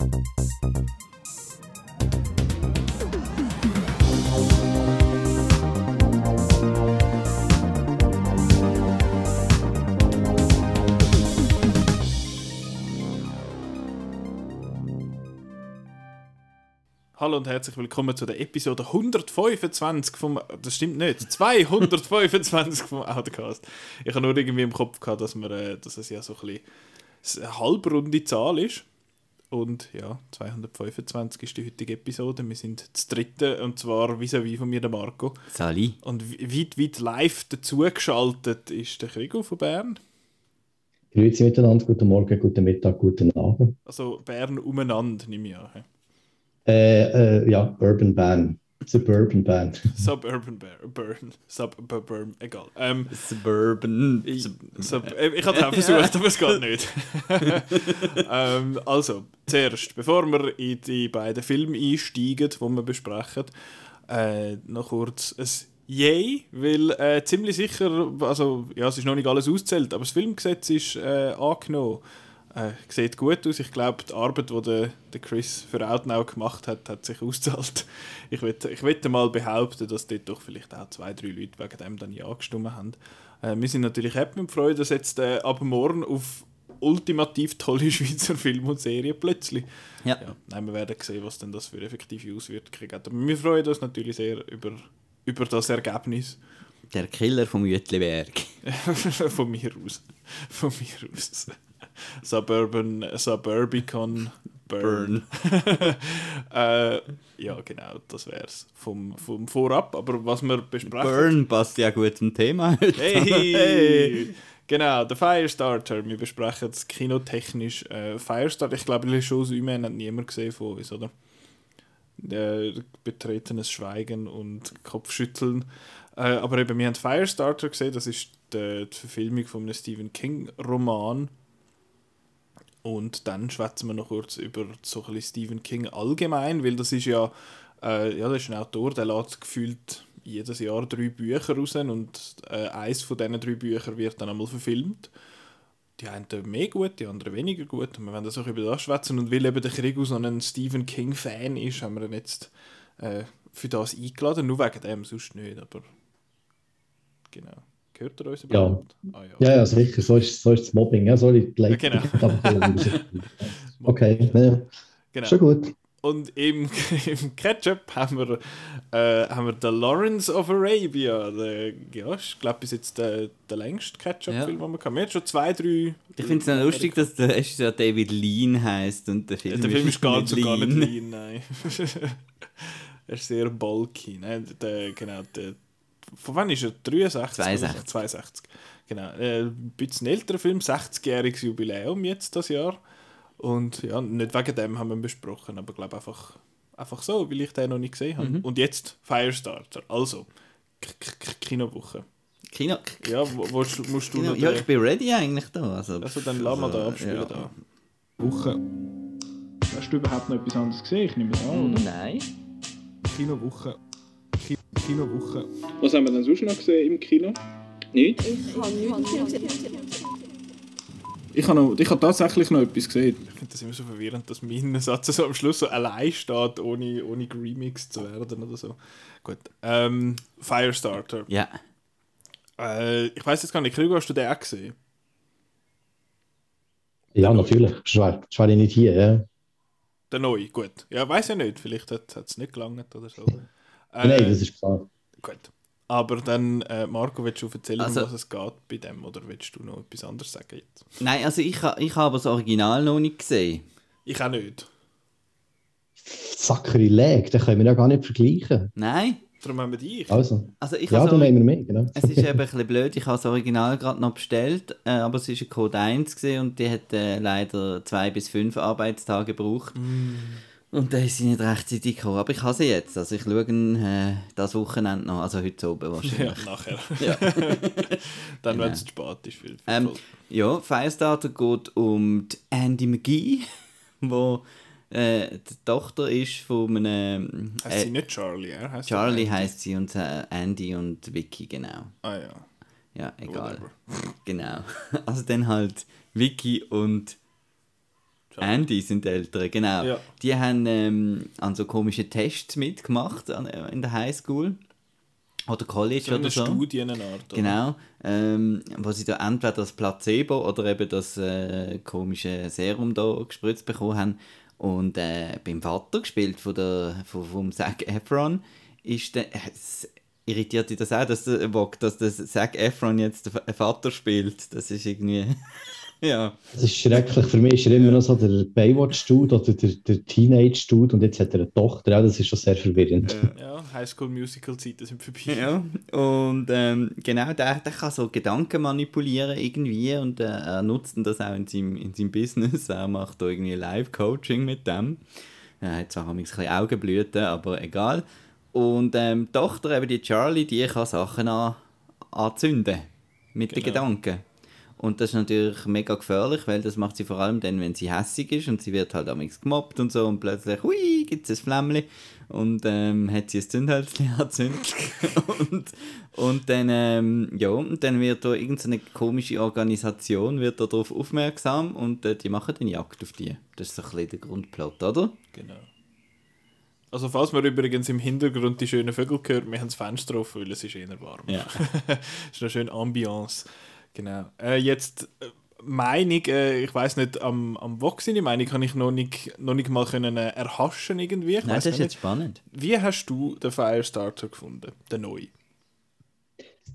Hallo und herzlich willkommen zu der Episode 125 vom. Das stimmt nicht. 225 vom Outcast. Ich habe nur irgendwie im Kopf gehabt, dass, wir, äh, dass es ja so ein bisschen eine halbrunde Zahl ist. Und ja, 225 ist die heutige Episode. Wir sind das dritte und zwar vis-à-vis von mir, der Marco. Sali. Und weit, weit live dazugeschaltet ist der Krigo von Bern. Grüezi miteinander, guten Morgen, guten Mittag, guten Abend. Also Bern umeinander, nehme ich an. Äh, äh, ja, Urban Band. Suburban Band. Suburban Bear, Burn, Suburban, egal. Ähm, Suburban. ich, sub, ich habe es auch versucht, aber es geht nicht. ähm, also, zuerst, bevor wir in die beiden Filme einsteigen, die wir besprechen, äh, noch kurz ein Yay, weil äh, ziemlich sicher, also ja, es ist noch nicht alles auszählt, aber das Filmgesetz ist äh, angenommen. Äh, sieht gut aus. Ich glaube, die Arbeit, die der, der Chris für Outnow gemacht hat, hat sich ausgezahlt. Ich würde ich würd mal behaupten, dass dort doch vielleicht auch zwei, drei Leute wegen dem dann ja gestimmt haben. Äh, wir sind natürlich happy und freuen, dass jetzt äh, ab morgen auf ultimativ tolle Schweizer Filme und Serien plötzlich. Ja. ja. Nein, wir werden sehen, was denn das für effektive Auswirkungen hat. Aber wir freuen uns natürlich sehr über, über das Ergebnis. Der Killer vom Jütliberg. Von mir aus. Von mir aus. Suburban, Suburbicon Burn. äh, ja, genau, das wär's vom, vom Vorab. Aber was wir besprechen. Burn passt ja gut zum Thema. Hey! hey. Genau, der Firestarter. Wir besprechen es kinotechnisch. Äh, Firestarter, ich glaube, die Shows Ümen hat niemand gesehen von uns, oder? Äh, betretenes Schweigen und Kopfschütteln. Äh, aber eben, wir haben Firestarter gesehen, das ist die, die Verfilmung von einem Stephen King-Roman. Und dann schwätzen wir noch kurz über so ein Stephen King allgemein, weil das ist ja, äh, ja, das ist ein Autor, der lässt gefühlt jedes Jahr drei Bücher raus und äh, eins von diesen drei Büchern wird dann einmal verfilmt. Die einen mehr gut, die anderen weniger gut. Und wir werden das auch über das schwätzen. Und weil eben der Krigus noch ein Stephen King-Fan ist, haben wir ihn jetzt äh, für das eingeladen. Nur wegen dem, sonst nicht. Aber genau. Hört er uns überhaupt? Ja, ah, ja. ja, ja sicher. So ist, so ist das Mobbing. Ja, sorry, ja, genau. okay, ja. genau. schon gut. Und im, im Ketchup haben wir, äh, haben wir den Lawrence of Arabia. Der, ja, ich glaube, bis jetzt der, der längste Ketchup-Film, ja. den wir haben. Wir haben schon zwei, drei. Ich finde es dann lustig, dass der ja David Lean heißt und der Film, ja, der Film ist, ist gar, so gar nicht Lean. Nein. er ist sehr bulky. Nein, der, genau, der, von wann ist er? 63? 62. 62. Genau. Äh, ein bisschen älterer Film, 60-jähriges Jubiläum jetzt das Jahr. Und ja, nicht wegen dem haben wir ihn besprochen, aber ich glaube einfach, einfach so, weil ich den noch nicht gesehen habe. Mhm. Und jetzt Firestarter. Also, Kinowoche. Kino. Ja, wo, wo musst du Kino, Ja, ich bin ready eigentlich da. Also, also dann lass mal da abspielen. Ja. Da. Woche. Hast du überhaupt noch etwas anderes gesehen? Ich nehme es an, oder? Nein. Kinowoche. Kinowoche. Was haben wir denn sonst noch gesehen im Kino? Nichts? Ich habe nichts ich habe, noch, ich habe tatsächlich noch etwas gesehen. Ich finde das immer so verwirrend, dass mein Satz so am Schluss so allein steht, ohne, ohne remixed zu werden oder so. Gut. Ähm, Firestarter. Ja. Äh, ich weiß jetzt gar nicht, Krüger, hast du den auch gesehen? Ja, natürlich. Schwer, schwer nicht hier, ja. Der neue, gut. Ja, weiß ja nicht. Vielleicht hat es nicht gelangt oder so. Äh, Nein, das ist klar. Gut. Aber dann, äh, Marco, willst du erzählen, also, um was es geht bei dem? Oder willst du noch etwas anderes sagen jetzt? Nein, also ich, ich habe das Original noch nicht gesehen. Ich auch nicht. Sakrileg, den können wir ja gar nicht vergleichen. Nein. Darum haben wir dich. Also, also ich ja, dann nehmen wir mehr, genau. Es ist eben ein bisschen blöd, ich habe das Original gerade noch bestellt, äh, aber es war ein Code 1 und die hat äh, leider zwei bis fünf Arbeitstage gebraucht. Mm. Und dann ist sie nicht rechtzeitig gekommen. Aber ich habe sie jetzt. Also ich schaue äh, das Wochenende noch. Also heute oben wahrscheinlich. Ja, nachher. Ja. Dann, genau. wenn es zu spät ist. Für, für ähm, ja, Firestarter geht um die Andy McGee, wo äh, die Tochter ist von einem... Äh, heißt sie nicht Charlie, er heißt Charlie heißt sie und äh, Andy und Vicky, genau. Ah ja. Ja, egal. genau. Also dann halt Vicky und Andy sind Eltern, genau. Ja. Die haben ähm, an so komischen Tests mitgemacht an, äh, in der Highschool oder College So oder so. Studienart. Genau, ähm, wo sie da entweder das Placebo oder eben das äh, komische Serum da gespritzt bekommen haben. Und äh, beim Vater gespielt von der, von, vom Zac Efron ist der, äh, es irritiert dich das auch, dass der, Wok, dass der Zac Efron jetzt den Va- Vater spielt. Das ist irgendwie, ja. Das ist schrecklich. Für mich ist er immer noch so der Baywatch-Dude oder der, der Teenage-Dude und jetzt hat er eine Tochter. Ja, das ist schon sehr verwirrend. Ja, Highschool Musical Zeiten sind vorbei. Ja, und ähm, genau, der, der kann so Gedanken manipulieren irgendwie und äh, er nutzt das auch in seinem, in seinem Business. Er macht da irgendwie Live-Coaching mit dem. Er hat zwar ein bisschen Augenblüten, aber egal. Und ähm, die Tochter, eben die Charlie, die kann Sachen an, anzünden mit den Genau. Gedanken. Und das ist natürlich mega gefährlich, weil das macht sie vor allem dann, wenn sie hässig ist und sie wird halt amigs gemobbt und so und plötzlich, hui, gibt es ein Flämmchen und ähm, hat sie ein Zündhölzchen angezündet und, und dann, ähm, ja, und dann wird da irgendeine komische Organisation wird da darauf aufmerksam und äh, die machen dann Jagd auf die. Das ist so ein bisschen der Grundplot, oder? Genau. Also falls man übrigens im Hintergrund die schönen Vögel hört, wir haben das Fenster offen, weil es ist eher warm. Ja. ist eine schöne Ambiance. Genau. Äh, jetzt äh, Meinung, äh, ich weiß nicht, am, am Vox seine Meinung kann ich noch nicht, noch nicht mal können, äh, erhaschen irgendwie. Ich Nein, das ist nicht. jetzt spannend. Wie hast du den Firestarter gefunden, den neuen?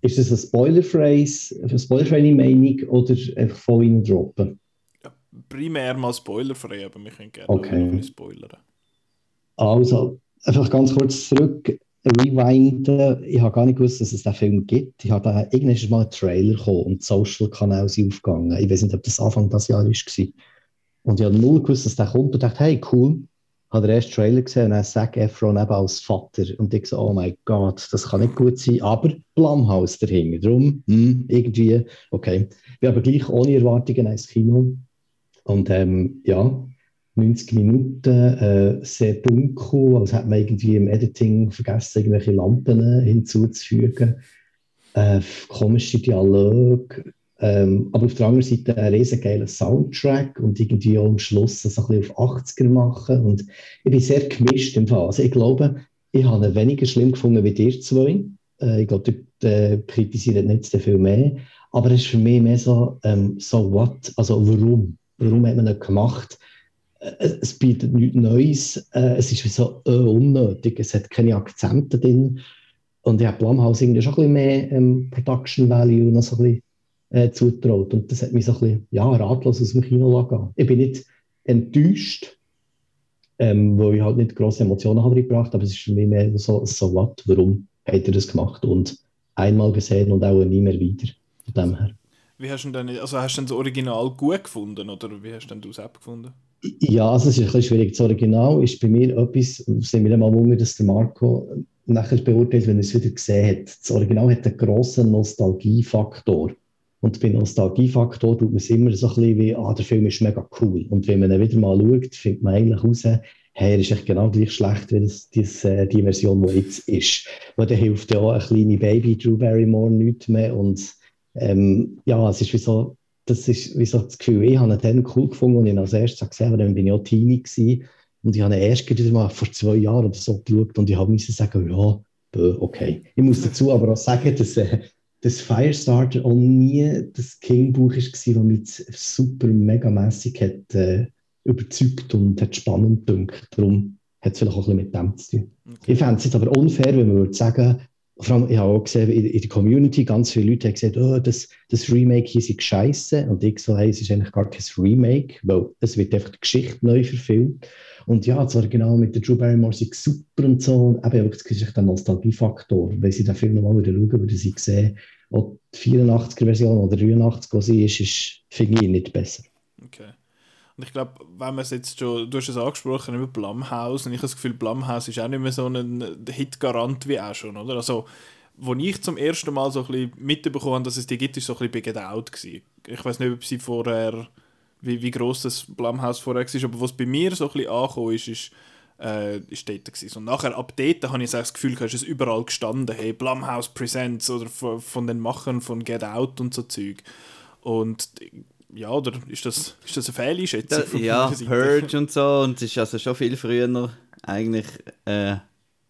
Ist das eine Spoilerphrase, eine spoilerfreie Meinung oder einfach voll reindroppen? Primär mal spoilerfrei, aber wir können gerne Okay. noch ein bisschen spoilern. Also, einfach ganz kurz zurück, rewinden. Ich habe gar nicht gewusst, dass es diesen Film gibt. Ich habe da irgendwann mal einen Trailer gekommen und die Social-Kanäle sind aufgegangen. Ich weiß nicht, ob das Anfang des Jahres war. Und ich habe null gewusst, dass der kommt und dachte, hey, cool. Habe den ersten Trailer gesehen und dann Zac Efron eben als Vater. Und ich so, oh mein Gott, das kann nicht gut sein. Aber Blumhaus dahinter. Darum, hm, irgendwie, okay. Wir haben gleich ohne Erwartungen ins Kino. Und ähm, ja, 90 Minuten, äh, sehr dunkel, als hätte man irgendwie im Editing vergessen, irgendwelche Lampen äh, hinzuzufügen. Äh, komische Dialoge. Ähm, aber auf der anderen Seite ein riesen geiler Soundtrack und irgendwie auch am Schluss das ein bisschen auf 80er machen. Und ich bin sehr gemischt im Fall. Also ich glaube, ich habe ihn weniger schlimm gefunden wie ihr zwei. Äh, ich glaube, ihr äh, kritisiert nicht so viel mehr. Aber es ist für mich mehr so, ähm, so what? Also warum? Warum hat man das gemacht? Es bietet nichts Neues. Äh, es ist wie so äh, unnötig. Es hat keine Akzente drin. Und ich habe Blumhouse irgendwie schon ein bisschen mehr ähm, Production Value noch so ein bisschen äh, zutraut. Und das hat mich so ein bisschen ja, ratlos aus dem Kino lassen. Ich bin nicht enttäuscht, ähm, weil ich halt nicht grosse Emotionen habe reingebracht aber es ist für mich mehr so, so what, warum hat er das gemacht? Und einmal gesehen und auch nie mehr wieder. Von dem her. Wie hast du denn, also hast du denn das Original gut gefunden oder wie hast denn du es gefunden? Ja, also es ist ein bisschen schwierig. Das Original ist bei mir etwas, sind wir mal wundern, dass der Marco nachher beurteilt, wenn er es wieder gesehen hat. Das Original hat einen grossen Nostalgiefaktor. Und bei Nostalgiefaktor tut man es immer so ein bisschen wie, ah, der Film ist mega cool. Und wenn man ihn wieder mal schaut, findet man eigentlich raus, hey, er ist echt genau gleich schlecht wie das, das, äh, die Version, die jetzt ist. Weil dann hilft ja auch ein kleines Baby Drew Barrymore nichts mehr. Und ähm, ja, es ist wie so, das ist wie so das Gefühl, ich habe ihn dann cool gefunden und ich ihn als erstes gesehen habe, dann bin ich auch Teenie gewesen. Und ich habe ihn erst wieder mal vor zwei Jahren oder so geschaut und ich habe müssen sagen, ja, okay. Ich muss dazu aber auch sagen, dass äh, das Firestarter auch nie das King-Buch war, das mich super megamässig hat äh, überzeugt und hat spannend gedacht. Darum hat es vielleicht auch ein bisschen mit dem zu tun. Ich fände es jetzt aber unfair, wenn man würde sagen, vor allem, ich habe auch gesehen, in, der Community, ganz viele Leute haben gesagt, oh, das, das Remake hier ist scheiße. Und ich so, hey, es ist eigentlich gar kein Remake, weil es wird einfach die Geschichte neu verfilmt. Und ja, das Original mit der Drew Barrymore ist super und so. Und eben, das ist der Nostalgiefaktor. Wenn sie den Film nochmal wieder schauen, würden sie sehen, auch die 84er-Version oder 83, die sie ist, ist finde ich nicht besser. Und ich glaube, wenn man es jetzt schon, du hast es angesprochen, über Blumhouse, und ich habe das Gefühl, Blumhouse ist auch nicht mehr so ein Hitgarant wie auch schon, oder? Also, wo ich zum ersten Mal so ein bisschen mitbekommen habe, dass es die gibt, ist so ein bisschen Out gewesen. Ich weiß nicht, ob sie vorher, wie, wie gross das Blumhouse vorher war, aber was bei mir so ein bisschen angekommen ist, ist, äh, ist dort gewesen. Und nachher, ab dort, habe ich das Gefühl, ist es überall gestanden, hey, Blumhouse Presents oder von, von den Machern von Get Out und so Zeug. Und ja, oder ist das, ist das eine Fehleinschätzung? Da, ja, Purge und so. Und es ist also schon viel früher eigentlich. Äh,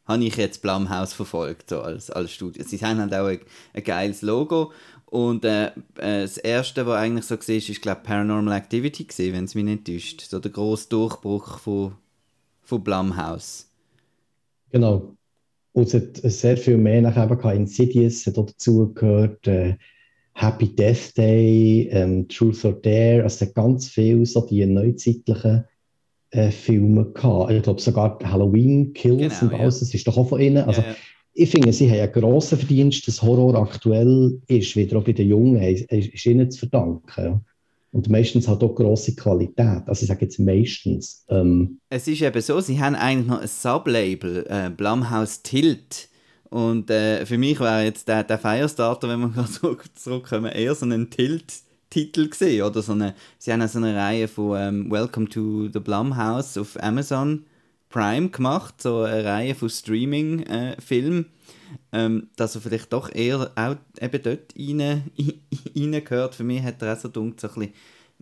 habe ich jetzt Blumhouse verfolgt, so als, als Studio. Sie haben halt auch ein, ein geiles Logo. Und äh, äh das erste, was eigentlich so war, ist, glaube Paranormal Activity, wenn es mich nicht täuscht. So der grosse Durchbruch von, von Blumhouse. Genau. Und es hat sehr viel mehr nachher eben Insidious hat auch dazugehört, äh, Happy Death Day, ähm, Truth or Dare, also ganz viel so die neuzeitlichen äh, Filme gehabt. Ich glaube sogar Halloween Kills genau, und alles, ja. das ist doch auch von ihnen. Also, ja, ja. Ich finde, sie haben einen grossen Verdienst, dass Horror aktuell ist, wieder auch bei den Jungen, ist ihnen zu verdanken. Und meistens hat auch grosse Qualität. Also ich sage jetzt meistens. Ähm, es ist eben so, sie haben eigentlich noch ein Sublabel, äh, Blumhouse Tilt. Und äh, für mich wäre jetzt der, der Firestarter, wenn wir gerade zurück, zurückkommen, eher so ein Tilt-Titel gesehen. Oder so eine, sie haben so eine Reihe von ähm, Welcome to the Blumhouse auf Amazon Prime gemacht, so eine Reihe von Streaming-Filmen. Äh, ähm, dass er vielleicht doch eher auch eben dort rein. Für mich hat er auch so dunkel so ein bisschen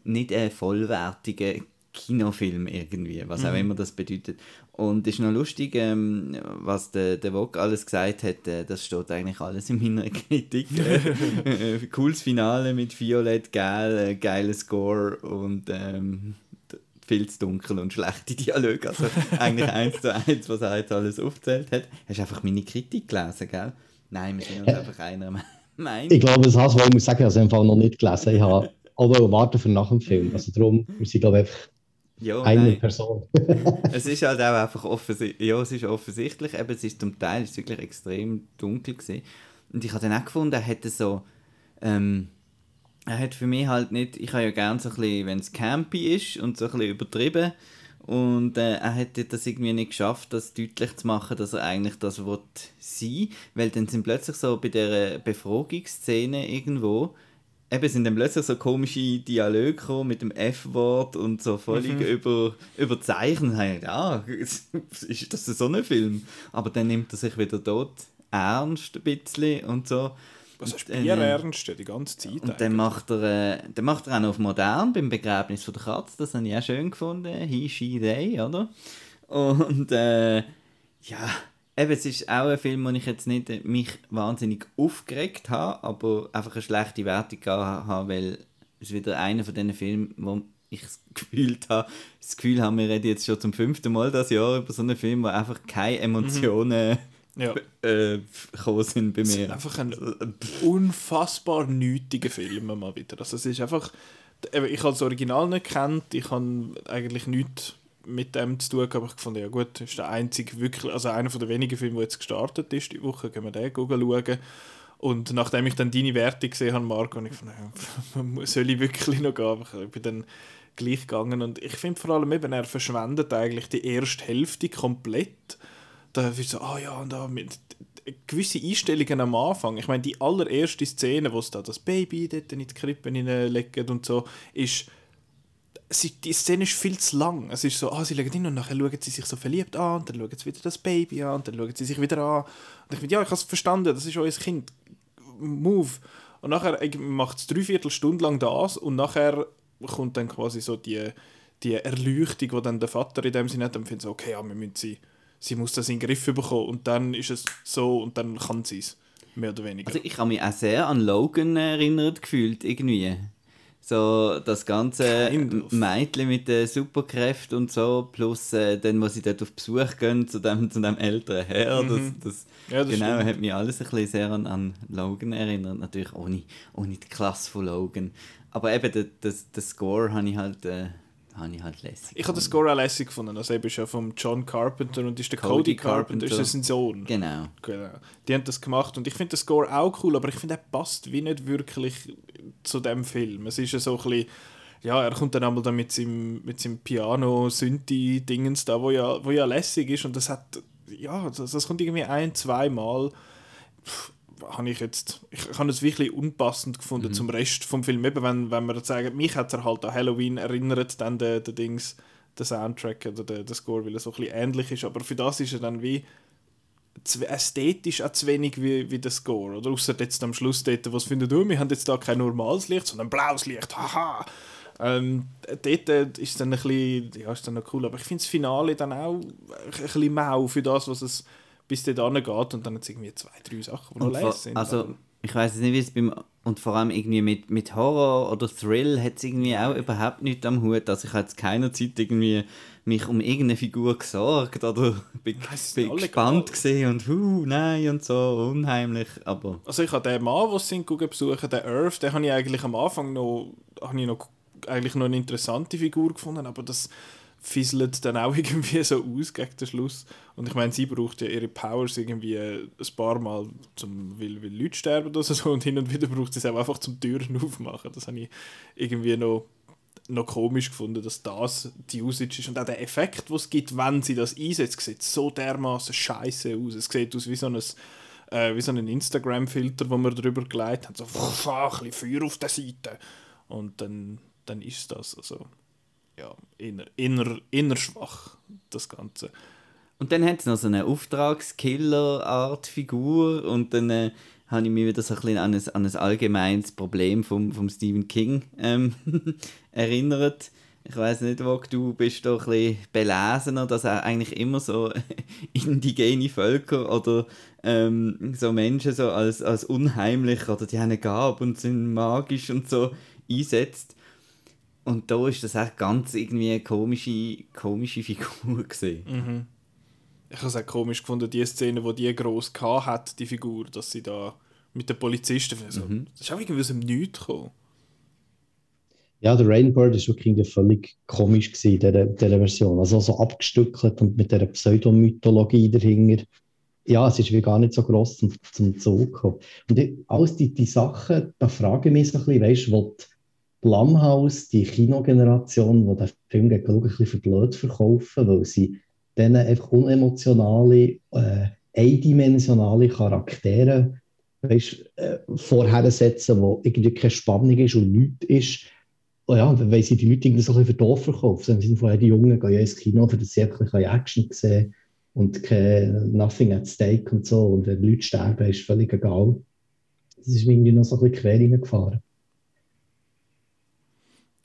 nicht einen vollwertigen Kinofilm irgendwie, was mhm. auch immer das bedeutet. Und es ist noch lustig, ähm, was der, der Vogue alles gesagt hat, äh, das steht eigentlich alles in meiner Kritik. Äh, cooles Finale mit Violett, geil, äh, geiler Score und ähm, viel zu dunkel und schlechte Dialoge. Also eigentlich eins zu eins, was er jetzt alles aufgezählt hat. Hast du einfach meine Kritik gelesen, gell? Nein, wir sind uns einfach einer Meinung. Ich glaube, das hast du, ich muss sagen, ich habe es einfach noch nicht gelesen. Ich habe aber warten für nach dem Film. Also darum, wir sind glaube ich einfach ja, eine nein. Person. es ist halt auch einfach offensichtlich, ja, es ist offensichtlich, eben, es ist zum Teil ist wirklich extrem dunkel gewesen. Und ich habe dann auch gefunden, er hätte so, ähm, er hat für mich halt nicht, ich habe ja gerne so ein bisschen, wenn es campy ist und so ein bisschen übertrieben und äh, er hätte das irgendwie nicht geschafft, das deutlich zu machen, dass er eigentlich das will sein, weil dann sind plötzlich so bei der Befragungsszene irgendwo, eben sind dann plötzlich so komische Dialoge gekommen mit dem F-Wort und so völlig mhm. über, überzeichnet. Ja, ist das so ein Film? Aber dann nimmt er sich wieder dort ernst ein bisschen und so. Was ist Bier äh, ernst die ganze Zeit? Und dann macht, er, äh, dann macht er auch noch auf modern beim Begräbnis von der Katze. Das habe ich auch schön gefunden. He, she, they, oder? Und äh, ja, eben, es ist auch ein Film, wo ich jetzt nicht äh, mich wahnsinnig aufgeregt habe, aber einfach eine schlechte Wertung habe, weil es wieder einer von diesen Filmen, wo ich das Gefühl habe, das Gefühl habe, wir reden jetzt schon zum fünften Mal das Jahr über so einen Film, wo einfach keine Emotionen mhm ja. äh, gekommen sind bei mir. Es ist einfach ein unfassbar nötiger Film mal wieder. Also es ist einfach, ich habe das Original nicht kennt, ich habe eigentlich nichts mit dem zu tun, aber ich fand ja gut, das ist der einzige wirklich, also einer den wenigen Filme, der jetzt gestartet ist die Woche, können wir den schauen. Und nachdem ich dann deine Werte gesehen habe, Marco, und ich fand, ja, soll ich wirklich noch gehen? Aber ich bin dann gleich gegangen und ich finde vor allem eben, er verschwendet eigentlich die erste Hälfte komplett da ist so, ah oh ja, und da mit gewisse Einstellungen am Anfang. Ich meine, die allererste Szene, wo es da das Baby dort in die Krippe hineinlegt und so, ist die Szene ist viel zu lang. Es ist so, ah, sie legen hin und nachher schauen sie sich so verliebt an, und dann schauen sie wieder das Baby an, und dann schauen sie sich wieder an. Und ich finde, ja, ich habe es verstanden, das ist euer Kind. Move. Und nachher macht es dreiviertel Stunde lang das und nachher kommt dann quasi so die, die Erleuchtung, die dann der Vater in dem Sinne hat, dann findet so, okay, ja, wir müssen sie sie muss das in den Griff bekommen und dann ist es so und dann kann sie es. Mehr oder weniger. Also ich habe mich auch sehr an Logan erinnert gefühlt, irgendwie. So das ganze Mädchen mit den Superkräften und so, plus äh, dann, wo sie dort auf Besuch gehen zu dem, zu dem älteren Herr. Mhm. Das, das, ja, das genau, stimmt. hat mich alles ein bisschen sehr an, an Logan erinnert. Natürlich ohne, ohne die Klasse von Logan. Aber eben, den das, das Score habe ich halt... Äh, habe ich halt lässig. Ich habe den Score auch lässig gefunden. Also eben ist ja von John Carpenter und ist der Cody, Cody Carpenter, Carpenter, ist sein Sohn. Genau. genau. Die haben das gemacht und ich finde den Score auch cool, aber ich finde, er passt wie nicht wirklich zu dem Film. Es ist ja so ein bisschen, ja, er kommt dann einmal da mit seinem, mit seinem Piano-Synthi-Dingens da, wo ja, wo ja lässig ist und das hat, ja, das, das kommt irgendwie ein, zwei Mal habe ich jetzt, ich, ich habe es wirklich unpassend gefunden mhm. zum Rest vom Film. Eben, wenn, wenn wir sagen, mich hat er halt an Halloween erinnert, dann der, der Dings, der Soundtrack oder der, der Score, weil er so ein bisschen ähnlich ist. Aber für das ist er dann wie zu, ästhetisch auch zu wenig wie, wie der Score. Oder außer jetzt am Schluss dort, was findet du, wir haben jetzt da kein normales Licht, sondern blaues Licht, haha. Ähm, dort ist es dann ein bisschen, ja, ist dann noch cool, aber ich finde das Finale dann auch ein bisschen mau für das, was es bis dort geht und dann hat es irgendwie zwei, drei Sachen, die noch leer sind. Also, ich weiß nicht, wie es beim und vor allem irgendwie mit, mit Horror oder Thrill hat es irgendwie auch überhaupt nichts am Hut. Also ich habe jetzt keiner Zeit irgendwie mich um irgendeine Figur gesorgt oder bin, bin gespannt gesehen und uh, nein und so, unheimlich, aber... Also ich habe den Mann, den sie besuchen, den Earth, den habe ich eigentlich am Anfang noch, habe ich noch, eigentlich noch eine interessante Figur gefunden, aber das fisselt dann auch irgendwie so aus gegen den Schluss. Und ich meine, sie braucht ja ihre Powers irgendwie ein paar Mal, zum, weil, weil Leute sterben oder so, und hin und wieder braucht sie es auch einfach zum Türen aufmachen. Das habe ich irgendwie noch, noch komisch gefunden, dass das die Usage ist. Und auch der Effekt, den es gibt, wenn sie das einsetzt, sieht so dermaßen scheiße aus. Es sieht aus wie so ein äh, wie so ein Instagram-Filter, wo wir drüber gelegt haben, so ein bisschen Feuer auf der Seite. Und dann, dann ist das. Also, ja, inner, inner, inner schwach, das Ganze. Und dann hat es noch so eine Auftragskiller-Art Figur und dann äh, habe ich mich wieder so ein bisschen an ein, an ein allgemeines Problem vom, vom Stephen King ähm, erinnert. Ich weiß nicht, wo du bist doch ein bisschen belesener, dass er eigentlich immer so indigene Völker oder ähm, so Menschen so als, als unheimlich oder die haben eine Gabe und sind magisch und so einsetzt. Und da ist das auch ganz irgendwie eine komische, komische Figur gesehen. Mhm. Ich habe es auch komisch gefunden, die Szene, wo die groß hat, die Figur, dass sie da mit den Polizisten, so, mhm. das ist auch irgendwie aus dem Nichts gekommen. Ja, der Rainbird ist wirklich völlig komisch gewesen, dieser, dieser Version. Also so abgestückelt und mit dieser Pseudomythologie dahinter. Ja, es ist wie gar nicht so groß zum, zum Zug gekommen. Und ich, alles die, die Sachen, da frage ich mich so ein bisschen, weißt du, Blumhouse, die Kinogeneration, die den Film ein bisschen für blöd verkaufen, weil sie denen einfach unemotionale, äh, eindimensionale Charaktere weißt, äh, vorhersetzen, wo irgendwie keine Spannung ist und nichts ist. Oh ja, weil sie die Leute irgendwie so ein bisschen für doof verkaufen. Sie sind vorher die Jungen gehen ins Kino, für das sie einfach Action sehen und kein Nothing at stake und so. Und wenn Leute sterben, ist völlig egal. Das ist irgendwie noch so ein bisschen quer reingefahren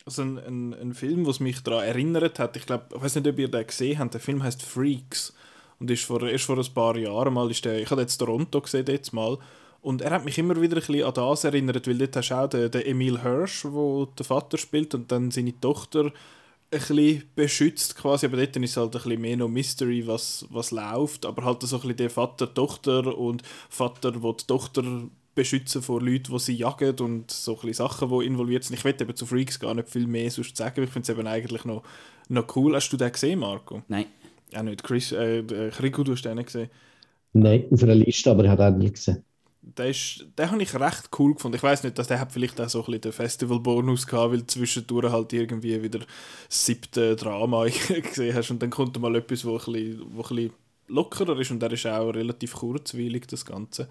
also ein, ein, ein Film, was mich daran erinnert hat. Ich glaube, ich weiß nicht, ob ihr den gesehen habt. Der Film heißt Freaks und ist vor, erst vor ein paar Jahren mal ist der, ich habe jetzt Toronto gesehen jetzt mal und er hat mich immer wieder ein bisschen an das erinnert, weil dort hast du auch den, den Emil Hirsch, wo der Vater spielt und dann seine Tochter ein bisschen beschützt quasi, aber dort ist halt ein bisschen mehr noch Mystery, was, was läuft, aber halt so ein bisschen der Vater-Tochter und Vater, wo die Tochter beschützen vor Leuten, die sie jagen und so ein Sachen, die involviert sind. Ich will eben zu Freaks gar nicht viel mehr sonst sagen, ich finde es eben eigentlich noch, noch cool. Hast du den gesehen, Marco? Nein. Auch nicht. Chris, äh, Rico, du hast den gesehen? Nein, auf einer Liste, aber ich habe den nicht gesehen. Den, den habe ich recht cool gefunden. Ich weiß nicht, dass der hat vielleicht auch so ein bisschen den Festival-Bonus gehabt, weil zwischendurch halt irgendwie wieder das siebte Drama gesehen hast und dann kommt mal etwas, wo ein bisschen, wo ein bisschen lockerer ist und der ist auch relativ kurzweilig, das Ganze.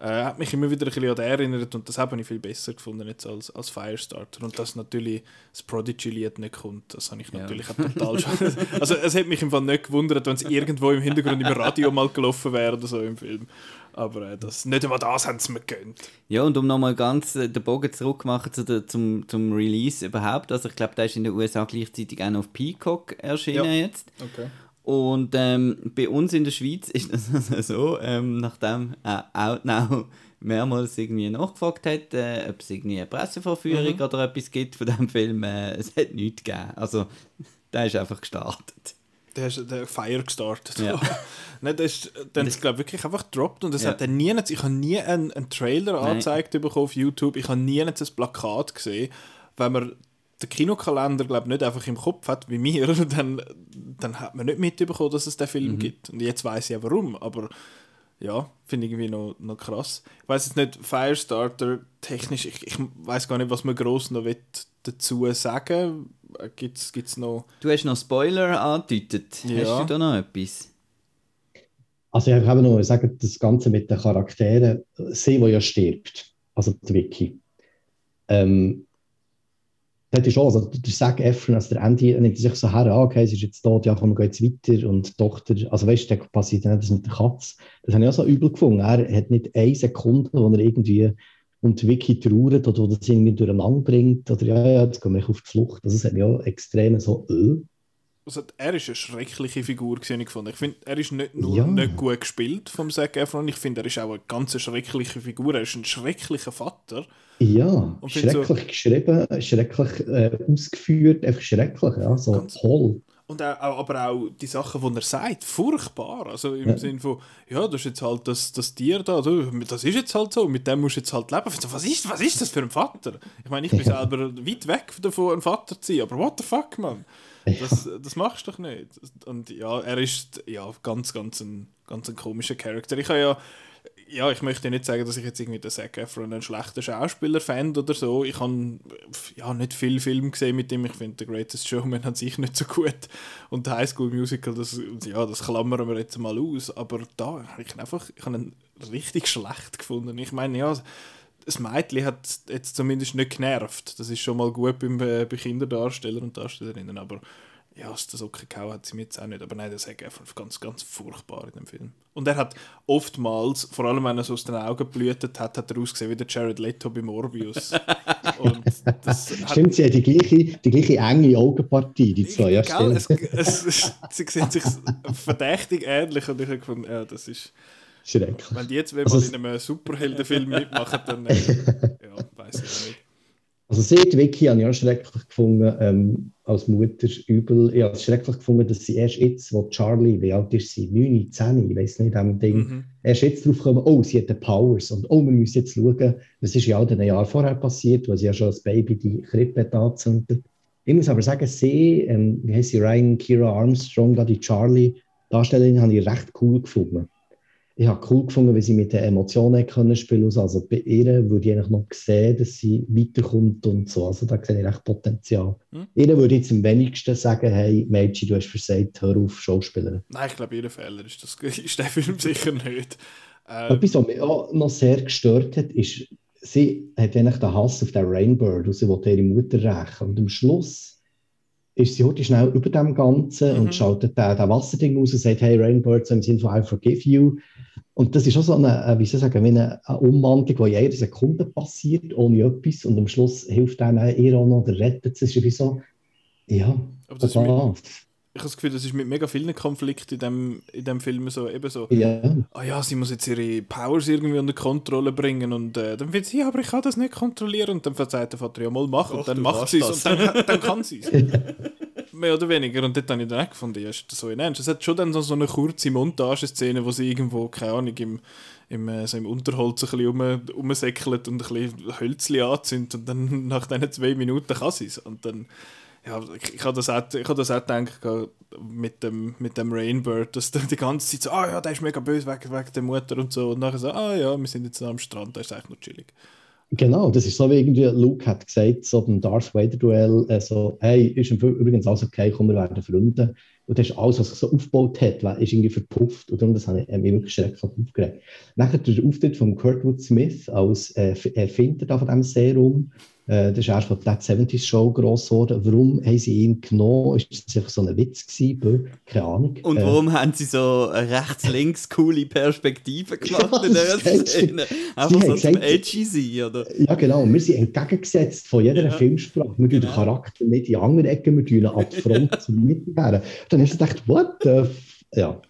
Äh, hat mich immer wieder ein bisschen an den erinnert und das habe ich viel besser gefunden jetzt als, als Firestarter. Und dass natürlich das Prodigy-Lied nicht kommt, das habe ich natürlich ja. auch total schade. Also es hätte mich im Fall nicht gewundert, wenn es irgendwo im Hintergrund im Radio mal gelaufen wäre oder so im Film. Aber äh, das, nicht einmal das haben sie mir gegönnt. Ja, und um nochmal ganz äh, den Bogen zurückzumachen zu der, zum, zum Release überhaupt. Also ich glaube, der ist in den USA gleichzeitig auch noch auf Peacock erschienen ja. jetzt. Okay. Und ähm, bei uns in der Schweiz ist das also so, ähm, nachdem äh, Outnow mehrmals irgendwie nachgefragt hat, äh, ob es irgendwie eine Presseverführung mhm. oder etwas gibt von diesem Film, äh, es hat nichts gegeben. Also, der ist einfach gestartet. Der ist der Fire gestartet. Ja. Nein, das ist, dann ist glaube wirklich einfach gedroppt und es ja. hat dann nie, ich habe nie einen, einen Trailer Nein. angezeigt bekommen auf YouTube, ich habe nie ein Plakat gesehen, wenn man den Kinokalender glaube nicht einfach im Kopf hat wie mir, dann, dann hat man nicht mitbekommen, dass es den Film mhm. gibt. Und jetzt weiß ich ja warum, aber ja, finde ich irgendwie noch, noch krass. Ich weiß jetzt nicht, Firestarter technisch, ich, ich weiß gar nicht, was man groß noch dazu sagen Gibt es noch... Du hast noch Spoiler angedeutet. Ja. Hast du da noch etwas? Also ich habe noch sagen, das Ganze mit den Charakteren, sie, wo ja stirbt, also die Wiki. Ähm, das ist auch, also der Zac Efron, also der Andy, nimmt sich so her, ah, okay, sie ist jetzt tot, ja komm, wir gehen jetzt weiter und die Tochter, also weißt du, da passiert dann das mit der Katze. Das habe ich auch so übel gefunden. Er hat nicht eine Sekunde, wo er irgendwie und Vicky trauert oder das irgendwie durcheinander bringt oder ja, ja, jetzt gehen wir auf die Flucht. Also, das hat mich auch extrem so, äh. Also, er ist eine schreckliche Figur, gewesen, ich fand. Ich finde, er ist nicht nur ja. nicht gut gespielt vom Zac Efron, ich finde, er ist auch eine ganz schreckliche Figur. Er ist ein schrecklicher Vater. Ja, und schrecklich so, geschrieben, schrecklich äh, ausgeführt, einfach schrecklich, ja, so toll. Und auch, aber auch die Sachen, die er sagt, furchtbar. Also im ja. Sinne von, ja, das ist jetzt halt das, das Tier da, das ist jetzt halt so, mit dem musst du jetzt halt leben. Was ist, was ist das für ein Vater? Ich meine, ich bin ja. selber weit weg davon, ein Vater zu sein, aber what the fuck, man? Das, das machst du doch nicht. Und ja, er ist ja ganz, ganz ein, ganz ein komischer Charakter. Ich habe ja ja, ich möchte nicht sagen, dass ich jetzt irgendwie den Zac Efron einen schlechten Schauspieler fände oder so. Ich habe ja nicht viel Film gesehen mit dem. Ich finde The Greatest Showman an sich nicht so gut. Und The High School Musical, das, ja, das klammern wir jetzt mal aus. Aber da habe ich einfach, ich habe ihn richtig schlecht gefunden. Ich meine, ja, das Mädchen hat jetzt zumindest nicht genervt. Das ist schon mal gut beim, äh, bei Kinderdarstellern und Darstellerinnen, aber ja, aus der Socke gehauen hat sie mir jetzt auch nicht, aber nein, das ist einfach ganz, ganz furchtbar in dem Film. Und er hat oftmals, vor allem wenn er so aus den Augen blühtet hat, hat er ausgesehen wie der Jared Leto bei Morbius. Und das Stimmt, sie haben die gleiche, die gleiche enge Augenpartie, die zwei, ja, stimmt. Es, es, es, sie sehen sich verdächtig ähnlich und ich habe gefunden, ja, das ist... Schrecklich. Wenn die jetzt also, in einem Superheldenfilm mitmachen, dann äh, ja, weiß ich nicht. Also seit Vicky habe ich auch schrecklich gefunden, ähm, als Mutter übel. Ich habe es schrecklich gefunden, dass sie erst jetzt, wo Charlie, wie alt ist sie? 9, 10, ich weiß nicht, dem Ding, mhm. erst jetzt drauf kommen, oh, sie hat die Powers und oh, wir müssen jetzt schauen, was ist ja auch ein Jahr vorher passiert, wo sie ja schon als Baby die Krippe angezündet Ich muss aber sagen, sie, ähm, wie heißt sie, Ryan Kira Armstrong, da die Charlie-Darstellerin, habe ich recht cool gefunden ich habe cool gefunden, wie sie mit den Emotionen können spielen können. Also bei ihr würde ich eigentlich noch sehen, dass sie weiterkommt und so. Also da sehe ich echt Potenzial. Hm? Ihr würde jetzt am wenigsten sagen, hey Mädchen, du hast versagt, hör auf, Schauspieler. Nein, ich glaube, ihr Fehler ist, das, ist der Film sicher nicht. Ähm, Etwas, was mich auch noch sehr gestört hat, ist, sie hat eigentlich den Hass auf den Rainbird, also sie wollte ihre Mutter rächen. Und am Schluss ist sie heute schnell über dem Ganzen mhm. und schaltet den, den Wasserding aus und sagt, hey Rainbird, so im Sinne von I forgive you. Und das ist auch so eine, wie soll ich sagen, eine, eine Umwandlung, die in jeder Sekunde passiert, ohne etwas. Und am Schluss hilft dann ihr auch noch oder rettet es. Ist wie so, ja, Aber das. Mit, ich habe das Gefühl, das ist mit mega vielen Konflikten in dem, in dem Film so, eben so, ja. ah ja, sie muss jetzt ihre Powers irgendwie unter Kontrolle bringen und äh, dann wird sie, ja, aber ich kann das nicht kontrollieren und dann verzeiht der Vater, ja mal mach und dann macht sie es und dann, dann kann sie es. mehr oder weniger. Und dort habe ich dann auch gefunden, ja, ist das so in Ernst? Es hat schon dann so eine kurze Montageszene, wo sie irgendwo, keine Ahnung, im, im, äh, so im Unterholz ein bisschen um, umsäckelt und ein bisschen Hölzchen anzündet und dann nach diesen zwei Minuten kann sie es. Und dann, ja, ich, habe das auch, habe das auch gedacht mit dem, mit dem Rainbird, dass dann die ganze Zeit so, ah ja, der ist mega böse wegen, wegen der Mutter und so. Und nachher so, ah ja, wir sind jetzt am Strand, da ist eigentlich noch chillig. Genau, das ist so wie irgendwie Luke hat gesagt, so beim Darth Vader-Duell, äh, so, hey, ist übrigens alles okay, komm, wir werden Freunde. Und das ist alles, was sich so aufgebaut hat, ist irgendwie verpufft. Und darum, das habe ich mich wirklich schrecklich aufgeregt. Nachher der Auftritt von Kurtwood Smith als äh, Erfinder von diesem Serum, äh, das ist erst von der 70s Show gross geworden. Warum haben sie ihn genommen? Ist das einfach so ein Witz gewesen? Keine Ahnung. Und äh, warum haben sie so rechts-links coole Perspektiven gemacht ja, in dieser Szene? Einfach so zum Edgy sein, oder? Ja, genau. Wir sind entgegengesetzt von jeder ja. Filmsprache. Wir genau. den Charakter nicht in die andere Ecke, wir tun ihn ab Front zur Mitte Dann hast du gedacht, what the... Ja.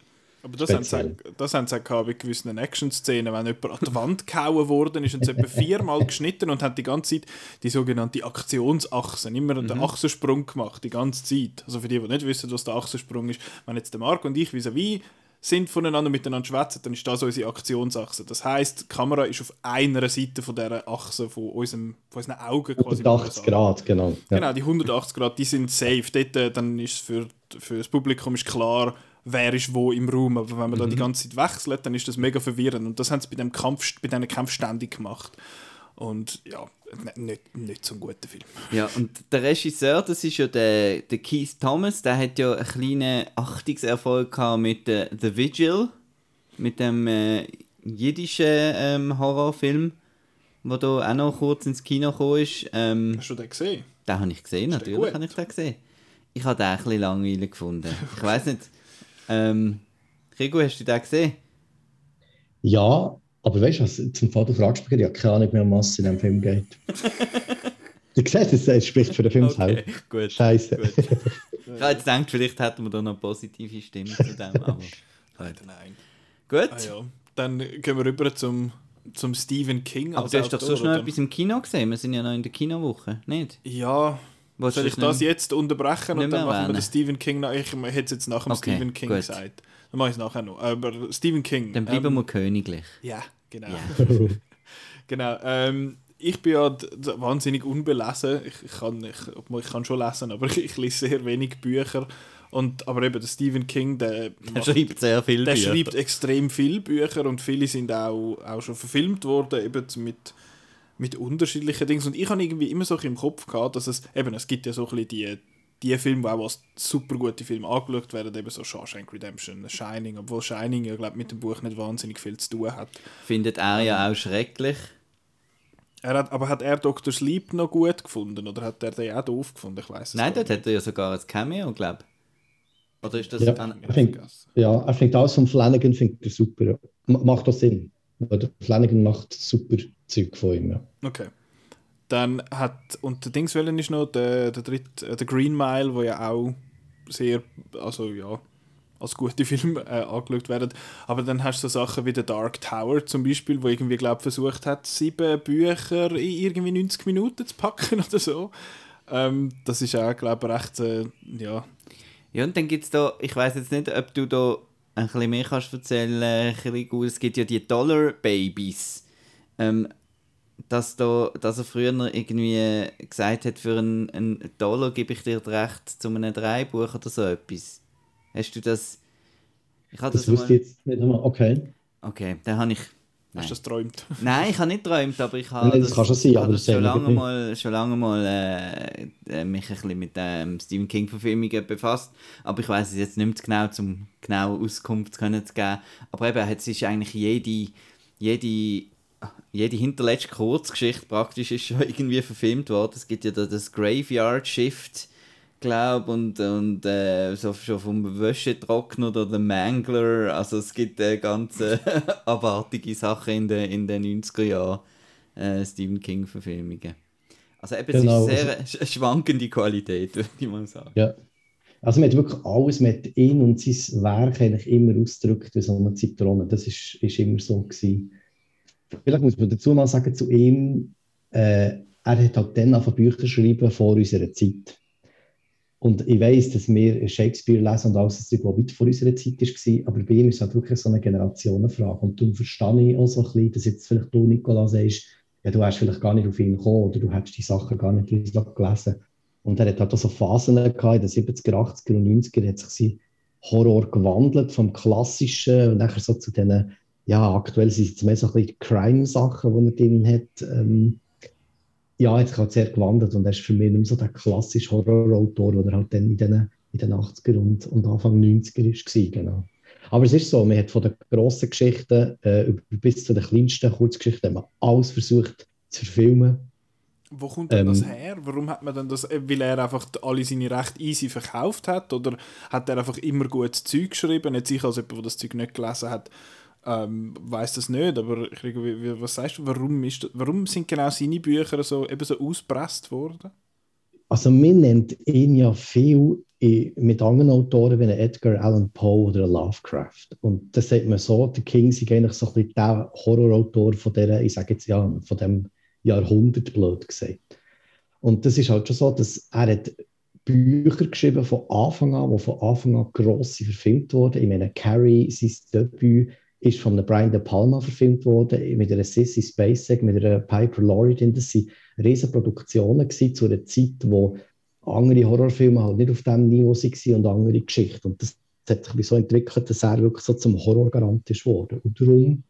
Aber das haben, sie, das haben sie auch bei gewissen Action-Szenen, wenn jemand an die Wand gehauen worden ist und sie etwa viermal geschnitten und hat die ganze Zeit die sogenannte Aktionsachse, immer mhm. den Achsensprung gemacht, die ganze Zeit. Also für die, die nicht wissen, was der Achsensprung ist, wenn jetzt der Marc und ich vis-à-vis sind voneinander miteinander schwätzen, dann ist das unsere Aktionsachse. Das heißt, die Kamera ist auf einer Seite von dieser Achse von, unserem, von unseren Augen quasi. 180 Grad, genau. Ja. Genau, die 180 Grad, die sind safe. Dort, äh, dann ist für, für das Publikum ist klar, wer ist wo im Raum. Aber wenn man mhm. da die mhm. ganze Zeit wechselt, dann ist das mega verwirrend. Und das haben sie bei dem Kampf, bei diesen Kämpfen ständig gemacht. Und ja, nicht, nicht so ein guter Film. Ja, und der Regisseur, das ist ja der, der Keith Thomas, der hat ja einen kleinen Achtungserfolg gehabt mit äh, The Vigil, mit dem äh, jiddischen ähm, Horrorfilm, der da auch noch kurz ins Kino gekommen ist. Ähm, Hast du den gesehen? Den habe ich gesehen, natürlich habe ich den gesehen. Ich habe den ein bisschen langweilig gefunden. Ich weiß nicht, ähm, Rigo, hast du den gesehen? Ja, Aber weißt du was, zum Fall du fragst mich, ich habe keine Ahnung mehr, um was es in diesem Film geht. du siehst, es spricht für den Film Okay, gut. Scheiße. Gut. Ich habe jetzt gedacht, vielleicht hätten wir da noch positive Stimmen zu dem, aber Leider nein. gut. Ah, ja. Dann gehen wir rüber zum, zum Stephen King. Aber du hast doch Autor, sonst noch oder? etwas im Kino gesehen. Wir sind ja noch in der Kinowoche, nicht? Ja, Willst soll ich das jetzt unterbrechen und dann machen wir den Stephen King noch? Ich hätte es jetzt nach dem Okay, Stephen King gut. gesagt. Dann mache ich es nachher noch. Aber Stephen King. Dann bleiben ähm, wir königlich. Ja, genau. Ja. genau. Ähm, ich bin ja wahnsinnig unbelesen. Ich, ich, kann, ich, ich kann schon lesen, aber ich, ich lese sehr wenig Bücher. Und, aber eben der Stephen King, der, Er macht- schreibt sehr viel der Bücher. schreibt extrem viele Bücher und viele sind auch, auch schon verfilmt worden, eben mit, mit unterschiedlichen Dingen. Und ich habe irgendwie immer so ein im Kopf gehabt, dass es, eben, es gibt ja so ein bisschen die, die Filme, die auch als super gute Filme angeschaut werden, eben so Shawshank Redemption, Shining, obwohl Shining ja, glaube mit dem Buch nicht wahnsinnig viel zu tun hat. Findet er ja auch schrecklich. Er hat, aber hat er Dr. Sleep noch gut gefunden oder hat er den auch doof gefunden? Ich weiß es Nein, dort hat er ja sogar ein Cameo, glaube ich. Oder ist das Ja. dann... Ich find-. Ja, er findet alles von Flanagan findet er super. M macht doch Sinn. Weil der Flanagen macht super Zeug von ihm. Ja. Okay. Dann hat, und der Dingswellen ist noch der, der dritte, äh, der Green Mile, wo ja auch sehr, also ja, als gute Filme äh, angeschaut werden. Aber dann hast du so Sachen wie The Dark Tower zum Beispiel, wo irgendwie, glaube versucht hat, sieben Bücher in irgendwie 90 Minuten zu packen oder so. Ähm, das ist auch, glaube ich, recht, äh, ja, Ja, und dann gibt es da, ich weiß jetzt nicht, ob du da ein bisschen mehr kannst erzählen, ein bisschen gut. Es gibt ja die Dollar Babies. Ähm, dass, da, dass er früher irgendwie gesagt hat, für einen, einen Dollar gebe ich dir das Recht zu einem Dreibuch oder so etwas. Hast du das... Ich habe Das das, wusste mal... ich jetzt nicht einmal. Okay. Okay, dann habe ich... hast Nein. du das träumt? Nein, ich habe nicht geträumt, aber ich habe Nein, das kann schon sein, ich habe aber das das schon lange mal, schon lange mal äh, äh, mich ein bisschen mit ähm, Stephen King Verfilmungen befasst, aber ich weiß es jetzt nicht mehr genau, um genau Auskunft zu können zu geben. Aber eben, es ist eigentlich jede, jede, jede hinterletzte Kurzgeschichte praktisch ist schon irgendwie verfilmt worden. Es gibt ja da das Graveyard Shift glaube und, und äh, so schon vom Wäschetrockner oder dem Mangler. Also es gibt äh, ganz äh, abartige Sachen in den, in den 90er Jahren äh, Stephen King Verfilmungen. Also eben, Genau, es ist sehr sch- schwankende Qualität, würde ich mal sagen. Ja. Also man hat wirklich alles mit ihn und sein Werk eigentlich immer ausgedrückt wie so eine Zitrone. Das ist, ist immer so gewesen. Vielleicht muss man dazu mal sagen zu ihm, äh, er hat halt dann angefangen Bücher schreiben vor unserer Zeit. Und ich weiß, dass wir Shakespeare lesen und alles, Zeug, weit vor unserer Zeit war, aber bei ihm ist es halt wirklich so eine Generationenfrage. Und darum verstehe ich auch so ein bisschen, dass jetzt vielleicht du, Nicola, sagst, ja, du hast vielleicht gar nicht auf ihn gekommen oder du hättest die Sachen gar nicht gelesen. Und er hat halt auch so Phasen gehabt, in den 70er, 80er und 90er hat sich sein Horror gewandelt vom klassischen und nachher so zu den, ja, aktuell sind es jetzt mehr so ein bisschen Crime-Sachen, die er drin hat. Ähm, ja, hat sich halt sehr gewandelt und er ist für mich nicht mehr so der klassische Horrorautor, der halt dann in den, in den 80er und, und Anfang 90er war. Genau. Aber es ist so, man hat von den grossen Geschichten äh, bis zu den kleinsten Kurzgeschichten man alles versucht zu verfilmen. Wo kommt denn das Ähm, her? Warum hat man denn das, äh, weil er einfach alle seine Rechte easy verkauft hat? Oder hat er einfach immer gutes Zeug geschrieben? Nicht sicher als jemand, der das Zeug nicht gelesen hat, ähm, weiß das nicht. Aber ich, wie- was sagst du, warum, ist warum sind genau seine Bücher so, eben so ausgepresst worden? Also man nennt ihn ja viel mit anderen Autoren wie Edgar Allan Poe oder Lovecraft. Und das sagt man so, der King ist eigentlich so ein bisschen der Horrorautor von der, ich sage jetzt ja, von dem Jahrhundert, blöd gesagt. Und das ist halt schon so, dass er hat Bücher geschrieben von Anfang an, die von Anfang an grosse verfilmt wurden. Ich meine, Carrie, sein Debüt, ist von Brian De Palma verfilmt worden, mit einer Sissy Spacek, mit einer Piper Laurie. Das sind riesen Produktionen gewesen, zu einer Zeit, wo andere Horrorfilme halt nicht auf diesem Niveau waren und andere Geschichten. Und das hat sich so entwickelt, dass er wirklich so zum Horrorgarant ist geworden. Und darum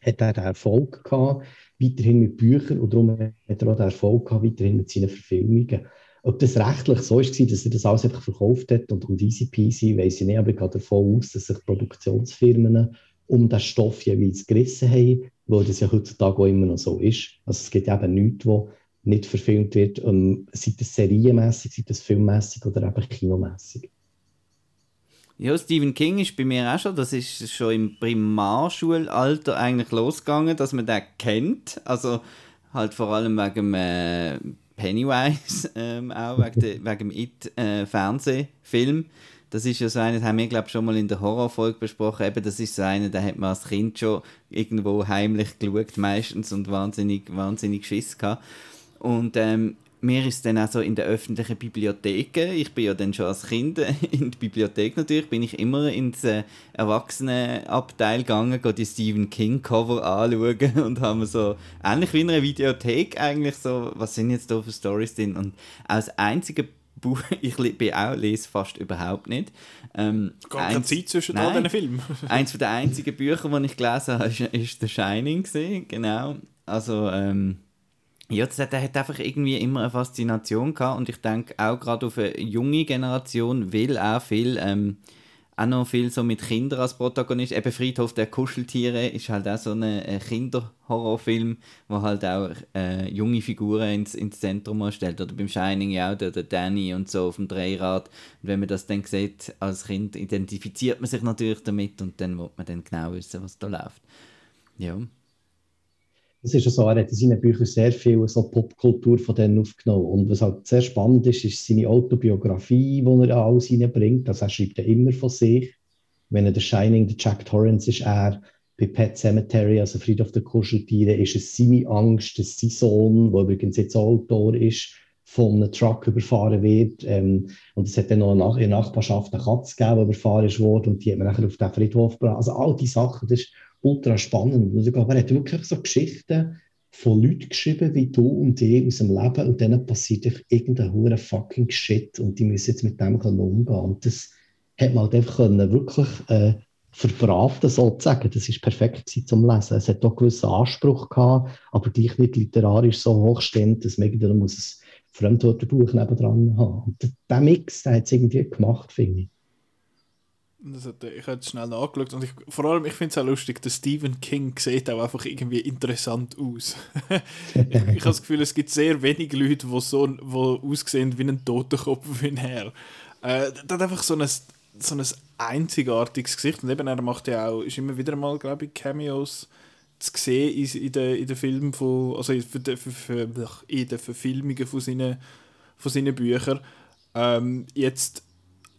hat er den Erfolg gehabt, weiterhin mit Büchern und darum hat er auch den Erfolg gehabt, weiterhin mit seinen Verfilmungen. Ob das rechtlich so war, dass er das alles einfach verkauft hat und, und easy peasy, weiß ich nicht, aber ich gehe davon aus, dass sich Produktionsfirmen um den Stoff jeweils gerissen haben, weil das ja heutzutage auch immer noch so ist. Also es gibt eben nichts, wo nicht verfilmt wird, um, sei das serienmässig, sei das filmmässig oder eben kinomässig. Ja, Stephen King ist bei mir auch schon, das ist schon im Primarschulalter eigentlich losgegangen, dass man den kennt. Also halt vor allem wegen äh, Pennywise, ähm, auch wegen, de, wegen dem It-Fernsehfilm. Äh, das ist ja so einer, das haben wir glaube schon mal in der Horrorfolge besprochen, eben das ist so einer, da hat man als Kind schon irgendwo heimlich geschaut meistens und wahnsinnig, wahnsinnig Schiss gehabt. Und ähm, mir ist dann auch so in der öffentlichen Bibliothek, ich bin ja dann schon als Kind in die Bibliothek natürlich, bin ich immer ins äh, Erwachsenenabteil gegangen, die Stephen King Cover anschauen und haben so, ähnlich wie in einer Videothek eigentlich so, was sind jetzt da für Stories drin und als einziger ich bin auch, lese fast überhaupt nicht. Ähm, Gar keine Zeit zwischen nein, all diesen Filmen. eins der einzigen Bücher, die ich gelesen habe, ist, ist The Shining, gewesen, genau. Also, ähm, ja, das, der hat einfach irgendwie immer eine Faszination gehabt und ich denke auch gerade auf eine junge Generation will auch viel, ähm, auch noch viel so mit Kindern als Protagonist. Eben Friedhof der Kuscheltiere ist halt auch so ein Kinderhorrorfilm, wo halt auch äh, junge Figuren ins, ins Zentrum stellt. Oder beim Shining ja auch der, der Danny und so auf dem Drehrad. Und wenn man das dann sieht als Kind, identifiziert man sich natürlich damit und dann wird man dann genau wissen, was da läuft. Ja. Es ist so, er hat in seinen Büchern sehr viel so Popkultur von denen aufgenommen. Und was halt sehr spannend ist, ist seine Autobiografie, die er alles reinbringt. Also er schreibt ja immer von sich. Wenn er The Shining, der Jack Torrance ist er, bei Pet Cemetery, also Friedhof der Kuscheltiere, ist es seine Angst, dass sein Sohn, der übrigens jetzt Autor ist, von einem Truck überfahren wird. Ähm, und es hat dann noch in der Nachbarschaft eine Katze gegeben, die überfahren wurde und die hat man nachher auf den Friedhof gebracht. Also all diese Sachen, das ist ultra spannend. Und er hat wirklich so Geschichten von Leuten geschrieben wie du und ich aus dem Leben und denen passiert irgendein hoher fucking Shit und die müssen jetzt mit dem umgehen. Und das hat man halt einfach können, wirklich äh, verbraten sozusagen. Das ist perfekt zum Lesen. Es hat auch gewissen Anspruch gehabt, aber gleich nicht literarisch so hochstehend, dass man irgendwie muss ein Fremdwörterbuch nebendran haben. Und der Mix, der hat es irgendwie gemacht, finde ich. Hat, ich habe es schnell nachgeschaut und ich, vor allem, ich finde es auch lustig, der Stephen King sieht auch einfach irgendwie interessant aus. ich, ich habe das Gefühl, es gibt sehr wenige Leute, die so wo aussehen wie ein Totenkopf wie ein Herr. Äh, der hat einfach so ein, so ein einzigartiges Gesicht und eben er macht ja auch, ist immer wieder mal, glaube ich, Cameos zu sehen in, in den in den Filmen von, also für, für, für, in den Verfilmungen von seinen, von seinen Büchern. Ähm, jetzt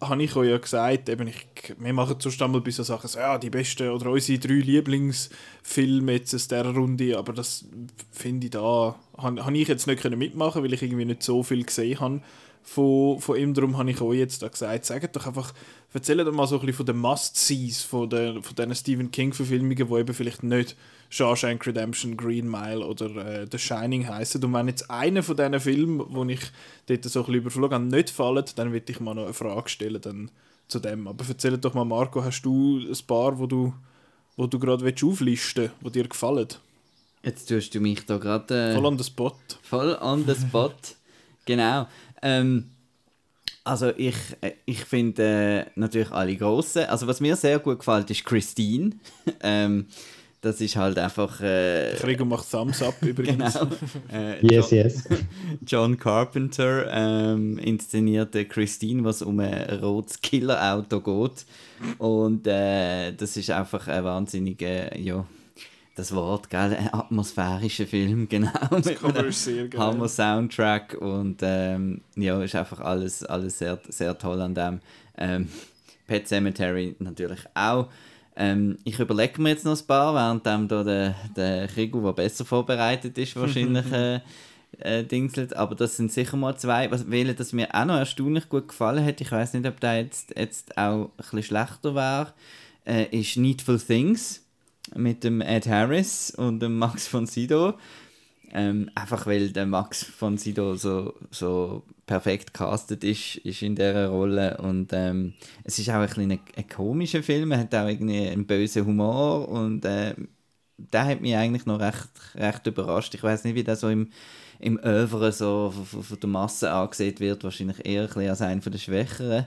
habe ich euch ja gesagt, eben ich, wir machen sonst einmal bei so Sachen, so, ja, die besten oder unsere drei Lieblingsfilme jetzt aus dieser Runde, aber das finde ich da, habe, habe ich jetzt nicht können mitmachen weil ich irgendwie nicht so viel gesehen habe von, von ihm. Darum habe ich euch jetzt da gesagt, sagt doch einfach, erzählt doch mal so ein bisschen von den Must-Sees, von, den, von diesen Stephen King-Verfilmungen, die eben vielleicht nicht Shawshank Redemption, Green Mile oder äh, The Shining heißen. Und wenn jetzt einer von diesen Filmen, wo ich dort so ein bisschen überflogen habe, nicht fällt, dann würde ich mal noch eine Frage stellen dann zu dem. Aber erzähl doch mal, Marco, hast du ein paar, wo du, wo du gerade auflisten willst, die dir gefallen? Jetzt tust du mich da gerade... Äh, voll on the spot. Voll on the spot, genau. Ähm, also ich, äh, ich finde äh, natürlich alle grossen. Also was mir sehr gut gefällt, ist Christine. ähm, das ist halt einfach. Äh, Krieg macht Thumbs up übrigens. genau. Äh, yes, John, yes. John Carpenter ähm, inszenierte Christine, was um ein rotes Killerauto geht. Und äh, das ist einfach ein wahnsinniger, ja, das Wort, gell? Ein atmosphärischer Film, genau. Das sehr geil. Hammer Soundtrack und ähm, ja, ist einfach alles, alles sehr, sehr toll an dem. Ähm, Pet Cemetery natürlich auch. Ähm, ich überlege mir jetzt noch ein paar, während dem da der, der Krigo, der besser vorbereitet ist, wahrscheinlich äh, äh, dingselt. Aber das sind sicher mal zwei. Was wählen, das mir auch noch erstaunlich gut gefallen hat, ich weiß nicht, ob der jetzt, jetzt auch ein bisschen schlechter wäre, äh, ist Needful Things mit dem Ed Harris und dem Max von Sido. Ähm, einfach weil der Max von Sido so, so perfekt castet ist, ist in dieser Rolle. Und ähm, es ist auch ein, ein, ein komischer Film, er hat auch irgendwie einen bösen Humor und äh, der hat mich eigentlich noch recht, recht überrascht. Ich weiß nicht, wie der so im, im Övre so von, von der Masse angesehen wird. Wahrscheinlich eher ein als einer der Schwächeren.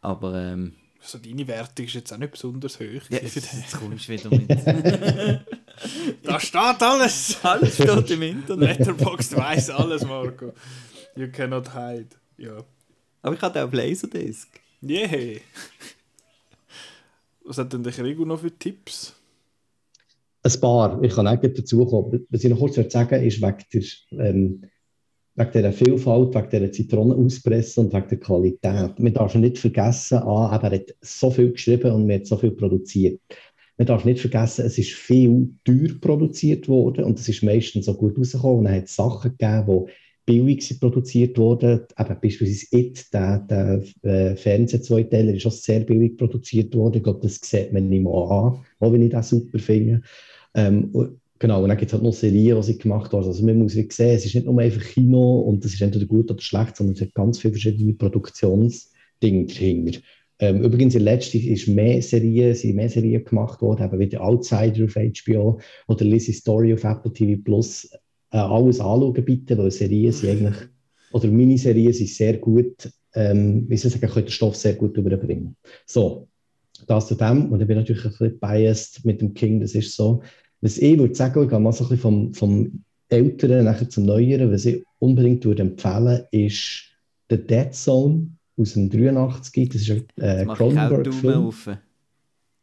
Aber ähm, also deine Wertung ist jetzt auch nicht besonders hoch. Ja, jetzt, jetzt kommst du wieder mit. da steht alles. Alles steht im Internet. Letterboxd weiß alles, Marco. You cannot hide. Ja. Aber ich hatte auch Laserdisc. Yeah. Was hat denn der Krigo noch für Tipps? Ein paar. Ich kann auch dazu kommen. Was ich noch kurz sagen ist, wegen der, ähm, wegen dieser Vielfalt, wegen dieser Zitronenauspresse und wegen der Qualität. Man darf nicht vergessen, ah, er hat so viel geschrieben und man hat so viel produziert. Man darf nicht vergessen, es ist viel teuer produziert worden und es ist meistens so gut rausgekommen. Und es hat Sachen gegeben, die billig produziert wurden. Eben beispielsweise It, der, der äh, Fernsehzweiteiler, ist auch sehr billig produziert worden. Ich glaube, das sieht man nicht mal an, auch wenn ich das super finde. Ähm, genau, und dann gibt es halt noch Serien, die gemacht haben. Also man muss wirklich sehen, es ist nicht nur einfach Kino und das ist entweder gut oder schlecht, sondern es hat ganz viele verschiedene Produktionsdinge dahinter. Ähm, übrigens, in letzter ist mehr Serien, sind mehr Serien gemacht worden, eben wie der Outsider auf HBO oder Lizzie Story auf Apple TV Plus äh, alles anschauen bitte, weil Serien sind eigentlich, oder Miniserien sind sehr gut, ähm, wie soll ich sagen, können den Stoff sehr gut überbringen. So, das zu dem, und ich bin natürlich ein bisschen biased mit dem King, das ist so. Was ich würde sagen, ich gehe mal so ein bisschen vom, vom Älteren nachher zum Neueren, was ich unbedingt würde empfehlen ist The Dead Zone aus dem 83, das ist ein äh, Cronenberg-Film.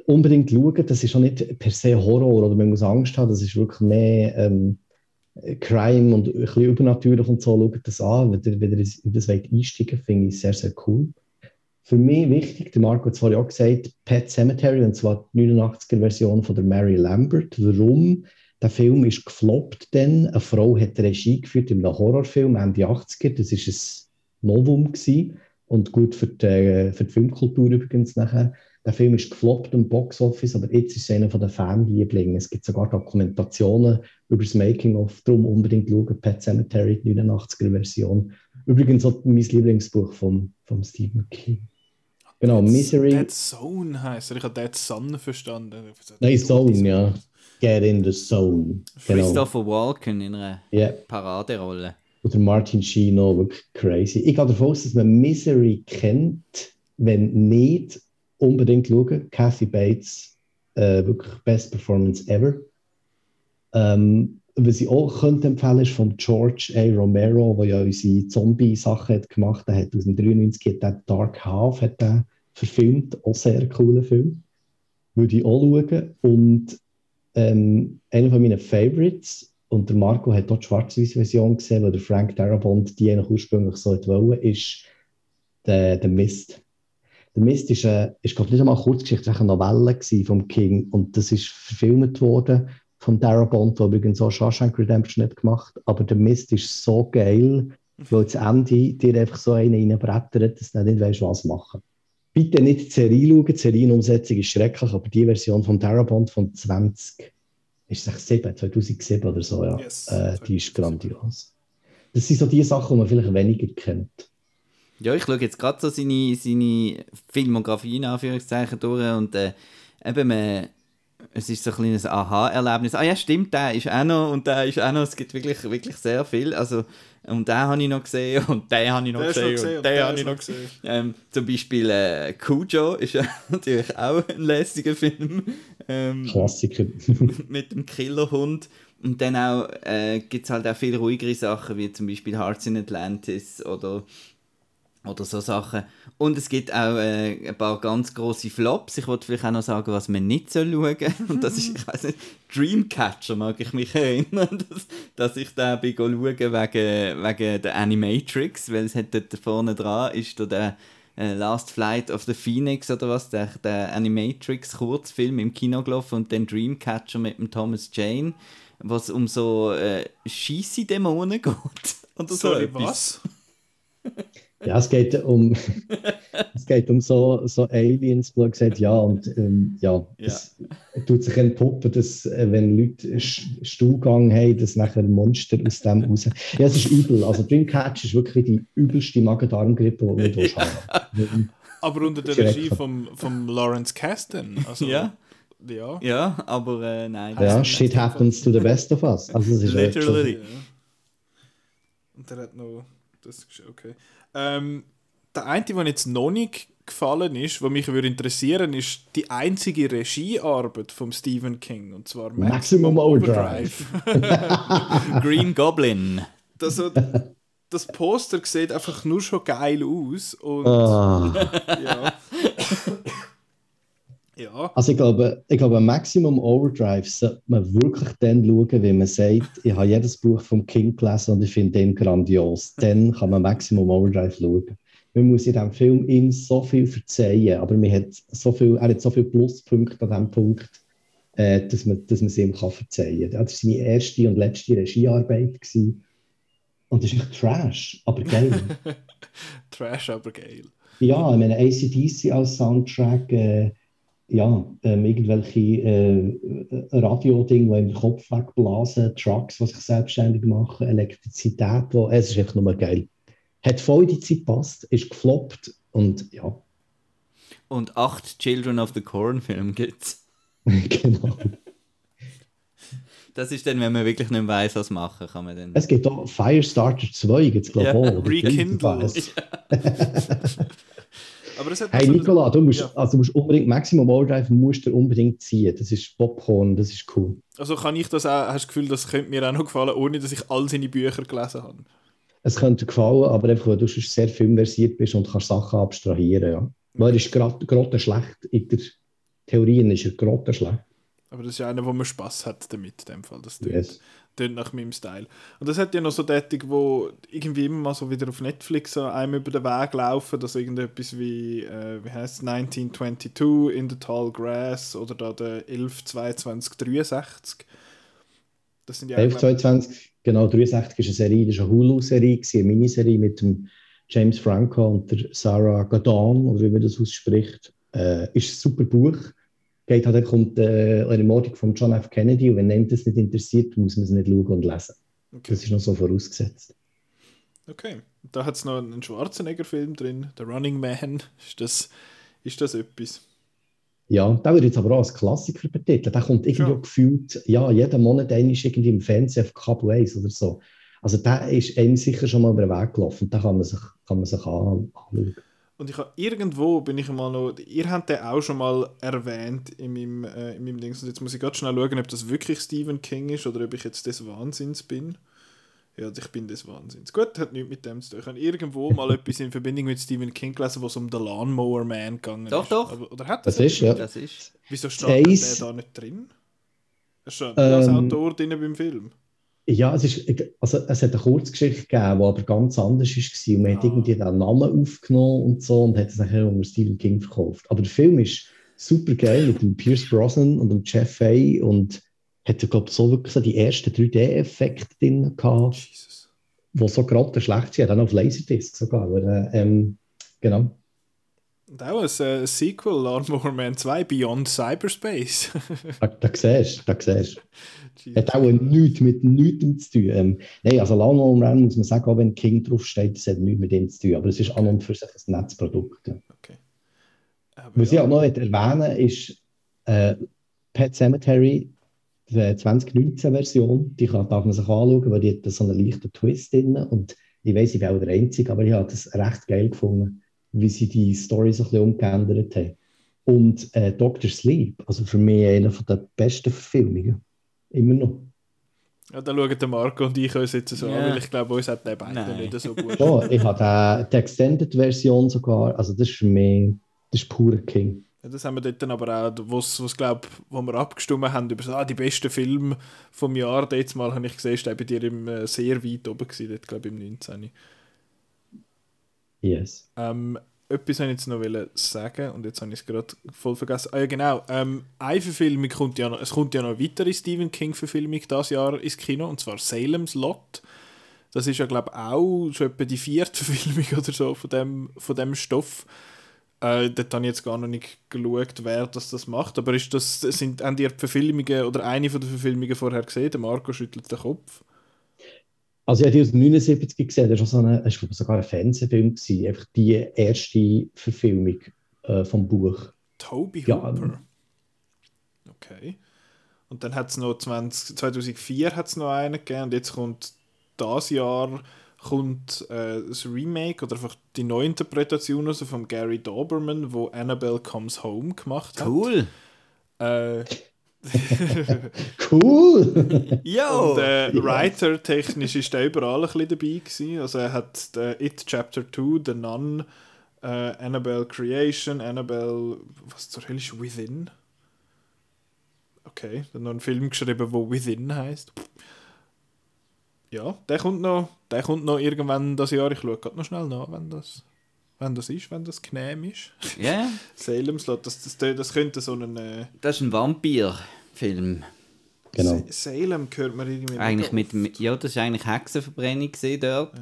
Unbedingt schauen, das ist auch nicht per se Horror oder man muss Angst haben, das ist wirklich mehr ähm, Crime und ein bisschen übernatürlich und so, schaut das an, wenn ihr, wenn ihr in das wollt einsteigen finde ich sehr, sehr cool. Für mich wichtig, der Marco hat es vorhin auch gesagt, Pet Cemetery, und zwar die 89er-Version von der Mary Lambert. Warum? Der Film ist gefloppt dann. Eine Frau hat Regie geführt in einem Horrorfilm Ende 80er. Das war ein Novum gewesen. und gut für die, für die Filmkultur übrigens nachher. Der Film ist gefloppt im Boxoffice, aber jetzt ist es einer der Fanlieblingen. Es gibt sogar Dokumentationen über das Making-of. Darum unbedingt schauen, Pet Cemetery, die 89er-Version. Übrigens auch mein Lieblingsbuch von Stephen King. Genau, Dead, Misery. Dead Zone heisst er. Ich habe Dead Sun verstanden. Nein, Zone, ja. Get in the Zone. Genau. Christopher Walken in einer yeah. Paraderolle. Oder Martin Sheen, wirklich crazy. Ich gehe davon aus, dass man Misery kennt. Wenn nicht, unbedingt schauen. Kathy Bates, äh, wirklich Best Performance ever. Ähm, was ich auch könnte empfehlen ist von George A. Romero, der ja unsere Zombie-Sachen gemacht hat. 93 hat der Dark Half hat der verfilmt. Auch sehr cooler Film. Würde ich auch schauen. Und ähm, einer von meinen Favorites, und der Marco hat dort die Schwarz-Weiß-Version gesehen, weil der Frank Darabont die eigentlich ursprünglich so wollte, ist der, der Mist. Der Mist ist, äh, ist glaube nicht einmal eine Kurzgeschichte, es eine Novelle vom King und das ist verfilmt worden von Darabont, der übrigens auch Shawshank Redemption nicht gemacht aber der Mist ist so geil, weil das Ende dir einfach so einen reinbrettert, dass du nicht weißt, was machen. Bitte nicht die Serie schauen, die Serienumsetzung ist schrecklich, aber die Version von Darabont von 20, ist es 7, 2007 oder so, ja, yes, äh, die ist grandios. Das sind so die Sachen, die man vielleicht weniger kennt. Ja, ich schaue jetzt gerade so seine, seine Filmografie in Anführungszeichen durch und äh, eben, man, es ist so ein kleines Aha-Erlebnis. Ah ja, stimmt, der ist auch noch und der ist auch noch. Es gibt wirklich, wirklich sehr viel. Also, und den habe ich noch gesehen und den habe ich noch gesehen, gesehen und den habe ich noch gesehen. Ähm, zum Beispiel äh, Cujo ist ja natürlich auch ein lässiger Film. Ähm, Klassiker. mit dem Killerhund. Und dann auch äh, gibt es halt auch viel ruhigere Sachen, wie zum Beispiel Hearts in Atlantis oder oder so Sachen. Und es gibt auch äh, ein paar ganz große Flops. Ich wollte vielleicht auch noch sagen, was man nicht soll schauen soll. Und das ist, ich weiß nicht, Dreamcatcher mag ich mich erinnern, dass, dass ich da bin schauen wegen, wegen der Animatrix, weil es hat dort vorne dran ist da der äh, Last Flight of the Phoenix oder was, der, der Animatrix Kurzfilm im Kino gelaufen und dann Dreamcatcher mit dem Thomas Jane, was um so äh, Dämonen geht. Oder Sorry, so was? Ja, es geht um, es geht um so, so Aliens, wo er gesagt ja, und ähm, ja, ja. es tut sich entpuppen, dass äh, wenn Leute Stuhlgang haben, dass nachher ein Monster aus dem raus. Ja, es ist übel. Also Dreamcatch ist wirklich die übelste Magen-Darm-Grippe, die du ja. haben Aber unter der Regie von vom Lawrence Kasten. Also, ja. Ja. ja, aber äh, nein. Ja, shit happens to the best of us. Also, das ist Literally. Ja. Und der hat noch. Das ist okay. Ähm, der eine, der jetzt noch nicht gefallen ist, was mich würde interessieren, ist die einzige Regiearbeit von Stephen King und zwar Maximum, Maximum Overdrive. Green Goblin. Das, das Poster sieht einfach nur schon geil aus und oh. ja. Ja. Also ich glaube, ich glaube, Maximum Overdrive sollte man wirklich dann schauen, wenn man sagt, ich habe jedes Buch vom King gelesen und ich finde den grandios. Dann kann man Maximum Overdrive schauen. Man muss in diesem Film ihm so viel verzeihen, aber man hat so viel, er hat so viele Pluspunkte an diesem Punkt, äh, dass, man, dass man es ihm kann verzeihen kann. Das war seine erste und letzte Regiearbeit. Gewesen. Und das ist echt Trash, aber geil. Trash, aber geil. Ja, ich meine, ACDC als Soundtrack, äh, ja, ähm, irgendwelche äh, Radio-Dinge, die im Kopf wegblasen, Trucks, die sich selbstständig machen, Elektrizität, wo, es ist einfach nur geil. Hat voll die Zeit gepasst, ist gefloppt und ja. Und acht Children of the Corn Film gibt's. genau. Das ist dann, wenn man wirklich nicht weiss, was machen kann man dann. Es gibt auch Firestarter 2, gibt es glaube ich Ja, auch. Rekindle. Hey also- Nicola, du musst, Ja. also du musst unbedingt Maximum Overdrive musst du unbedingt ziehen. Das ist Popcorn, das ist cool. Also kann ich das auch, hast du das Gefühl, das könnte mir auch noch gefallen, ohne dass ich all seine Bücher gelesen habe? Es könnte gefallen, aber einfach, weil du sehr filmversiert bist und kannst Sachen abstrahieren. Ja. Weil er ist gerade grottenschlecht. In der Theorie ist er grottenschlecht. Aber das ist ja einer, wo man Spaß hat damit, in dem Fall. Das Yes. Tönt nach meinem Style. Und das hat ja noch so Tätig, wo irgendwie immer mal so wieder auf Netflix einem über den Weg laufen, dass irgendetwas wie, äh, wie heißt es, 1922 in the Tall Grass oder da der 112263. Das sind ja 11, glaub- 22, genau, 63 ist eine Serie, das war eine Hulu-Serie, eine Miniserie mit dem James Franco und der Sarah Gadon, oder wie man das ausspricht. Äh, ist ein super Buch. Geht halt um die äh, Ermordung von John F. Kennedy und wenn einem das nicht interessiert, muss man es nicht schauen und lesen. okay. Das ist noch so vorausgesetzt. okay. Da hat es noch einen Schwarzenegger-Film drin, The Running Man. Ist das, ist das etwas? Ja, der wird jetzt aber auch als Klassiker betitelt. Der kommt irgendwie Ja. auch gefühlt, ja, jeden Monat einmal ist irgendwie im Fernsehen auf Kabel 1 oder so. Also der ist einem sicher schon mal über den Weg gelaufen. Da kann man sich, kann man sich an, anschauen. Und ich habe irgendwo bin ich mal noch, ihr habt den auch schon mal erwähnt in meinem, äh, in meinem Dings. Und jetzt muss ich ganz schnell schauen, ob das wirklich Stephen King ist oder ob ich jetzt des Wahnsinns bin. Ja, also ich bin des Wahnsinns. Gut, hat nichts mit dem zu tun. Ich habe irgendwo mal etwas in Verbindung mit Stephen King gelesen, wo es um den Lawnmower Man gegangen Doch, ist. doch. Aber, oder hat Das ist, ja. Das ist. Wieso steht der da nicht drin? Er steht nicht als Ähm, Autor drin beim Film. Ja, es, ist, also, es hat eine Kurzgeschichte gegeben, die aber ganz anders war. Und man hat Ah. irgendwie den Namen aufgenommen und so und hat es nachher unter Stephen King verkauft. Aber der Film ist super geil mit dem Pierce Brosnan und dem Jeff Fay und hat, glaube ich, so wirklich so die ersten 3D-Effekte drin gehabt, Jesus. die so gerade schlecht sind. Dann auf Laserdisc sogar. Aber, äh, ähm, genau. Und auch ein Sequel, Lawnmower Man 2, Beyond Cyberspace. Da, da siehst du, da siehst du. Hat auch nichts mit nichts zu tun. Ähm, nein, also Lawnmower Man muss man sagen, auch wenn King draufsteht, das hat nichts mit ihm zu tun. Aber es ist an und für sich ein Netzprodukt. Ja. Okay. Aber Was ich auch noch erwähnen ist äh, Pet Cemetery, die 2019-Version. Die kann, darf man sich anschauen, weil die hat so einen leichten Twist drin. Und ich weiß, ich bin auch der Einzige, aber ich habe das recht geil gefunden, wie sie die Story so ein bisschen umgeändert haben. Und äh, Dr. Sleep, also für mich einer der besten Verfilmungen. Immer noch. Ja, da schauen der Marco und ich uns jetzt so Ja. an, weil ich glaube, uns hat der beide Nein. nicht so gut. Ja, ich habe die, die Extended-Version sogar, also das ist für mich, das ist purer King. Ja, das haben wir dort dann aber auch, wo's, glaub, wo wir abgestimmt haben über so, ah, die besten Filme vom Jahr, jetzt mal habe ich gesehen, ist bei dir im, äh, sehr weit oben gewesen, dort, glaube ich, im 19. Yes. Ähm, etwas wollte ich jetzt noch sagen und jetzt habe ich es gerade voll vergessen. Ah ja, genau. Ähm, eine Verfilmung kommt ja noch, es kommt ja noch eine weitere Stephen King-Verfilmung dieses Jahr ins Kino, und zwar Salem's Lot. Das ist ja, glaube ich, auch schon etwa die vierte Verfilmung oder so von dem, von dem Stoff. Äh, dort habe ich jetzt gar noch nicht geschaut, wer das, das macht. Aber ist das, sind, haben die Verfilmungen oder eine von den Verfilmungen vorher gesehen? Marco schüttelt den Kopf. Also ich habe die aus 79 gesehen, das war so eine, das war sogar ein Fernsehfilm, gewesen, einfach die erste Verfilmung äh, vom Buch. Toby Ja, Hooper. Okay. Und dann hat es noch 20, 2004 hat's noch einen gegeben und jetzt kommt das Jahr kommt äh, das Remake oder einfach die Neuinterpretation also von Gary Doberman, wo Annabelle Comes Home gemacht hat. Cool. Äh, Cool! Jo! und äh, Ja. Writer-technisch ist er überall ein bisschen dabei gewesen. Also er hat äh, It Chapter 2, The Nun, Äh, Annabelle Creation, Annabelle, was zur Hölle ist Within? Okay, dann noch einen Film geschrieben, wo Within heißt. Ja, der kommt noch, der kommt noch irgendwann das Jahr. Ich schaue gerade noch schnell nach, wenn das, wenn das ist, wenn das genehm ist. Ja. Yeah. Salem Slot, das, das, das könnte so ein... Äh, das ist ein Vampir-Film. Genau. Salem gehört man irgendwie Eigentlich mit, mit, Ja, das war eigentlich Hexenverbrennung dort. Ja.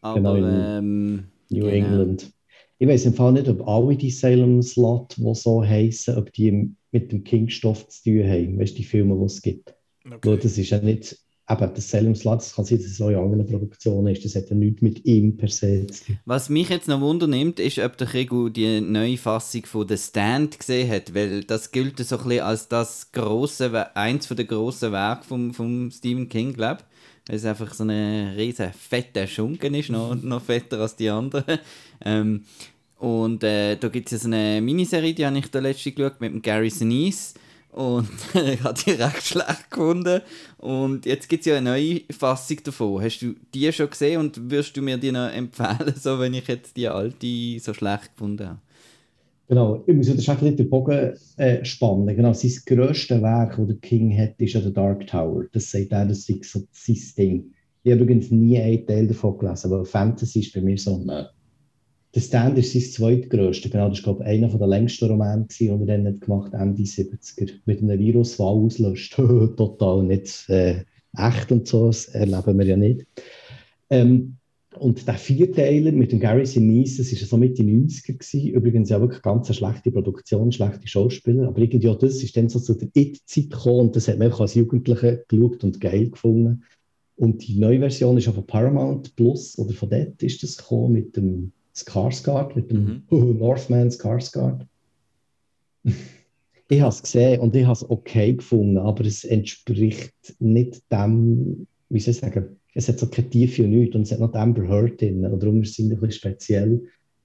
Aber genau ähm, New genau. England. Ich weiß im Fall nicht, ob alle die Salem Slot, die so heißen, ob die mit dem King-Stoff zu tun haben. Weißt du, die Filme, die es gibt. Okay. Weil das ist ja nicht eben das Salem Slot, das kann sein, dass es auch in anderen Produktionen ist. Das hat ja nichts mit ihm per se zu tun. Was mich jetzt noch wundernimmt, ist, ob der Regu die neue Fassung von The Stand gesehen hat, weil das gilt so ein bisschen als das grosse, eins der grossen Werke von vom Stephen King, glaube ich. Weil es einfach so eine riesen fette Schunken ist, noch, noch fetter als die anderen. Ähm, und äh, da gibt es ja so eine Miniserie, die habe ich da letzte geschaut, mit dem Gary Sinise und ich habe die recht schlecht gefunden. Und jetzt gibt es ja eine neue Fassung davon. Hast du die schon gesehen und würdest du mir die noch empfehlen, so wenn ich jetzt die alte so schlecht gefunden habe? Genau, ich muss einfach den Bogen äh, spannen. Genau, sein grösstes Werk, das der King hat, ist ja der Dark Tower. Das sagt er, das ist so sein Ding. Ich habe übrigens nie einen Teil davon gelesen, aber Fantasy ist bei mir so ein der Stand ist sein zweitgrößter. Genau, das war, einer der längsten Romane, die er dann hat gemacht Ende 70er. Mit einem Virus, der auslöscht. Total nicht äh, echt und so, das erleben wir ja nicht. Ähm, und der Vierteiler mit dem Gary Sinise, das war so Mitte 90er. Gewesen. Übrigens ja wirklich ganz eine schlechte Produktion, schlechte Schauspieler. Aber irgendwie auch das ist dann so zu der It-Zeit gekommen und das hat man einfach als Jugendliche geschaut und geil gefunden. Und die neue Version ist auch von Paramount Plus oder von dort ist das gekommen mit dem Skarsgård, mit dem mhm. Northman Skarsgård. ich habe es gesehen und ich habe es okay gefunden, aber es entspricht nicht dem, wie soll ich sagen, es hat so keine Tiefe und nichts und es hat noch Amber Heard drin und darum ist es ein bisschen speziell.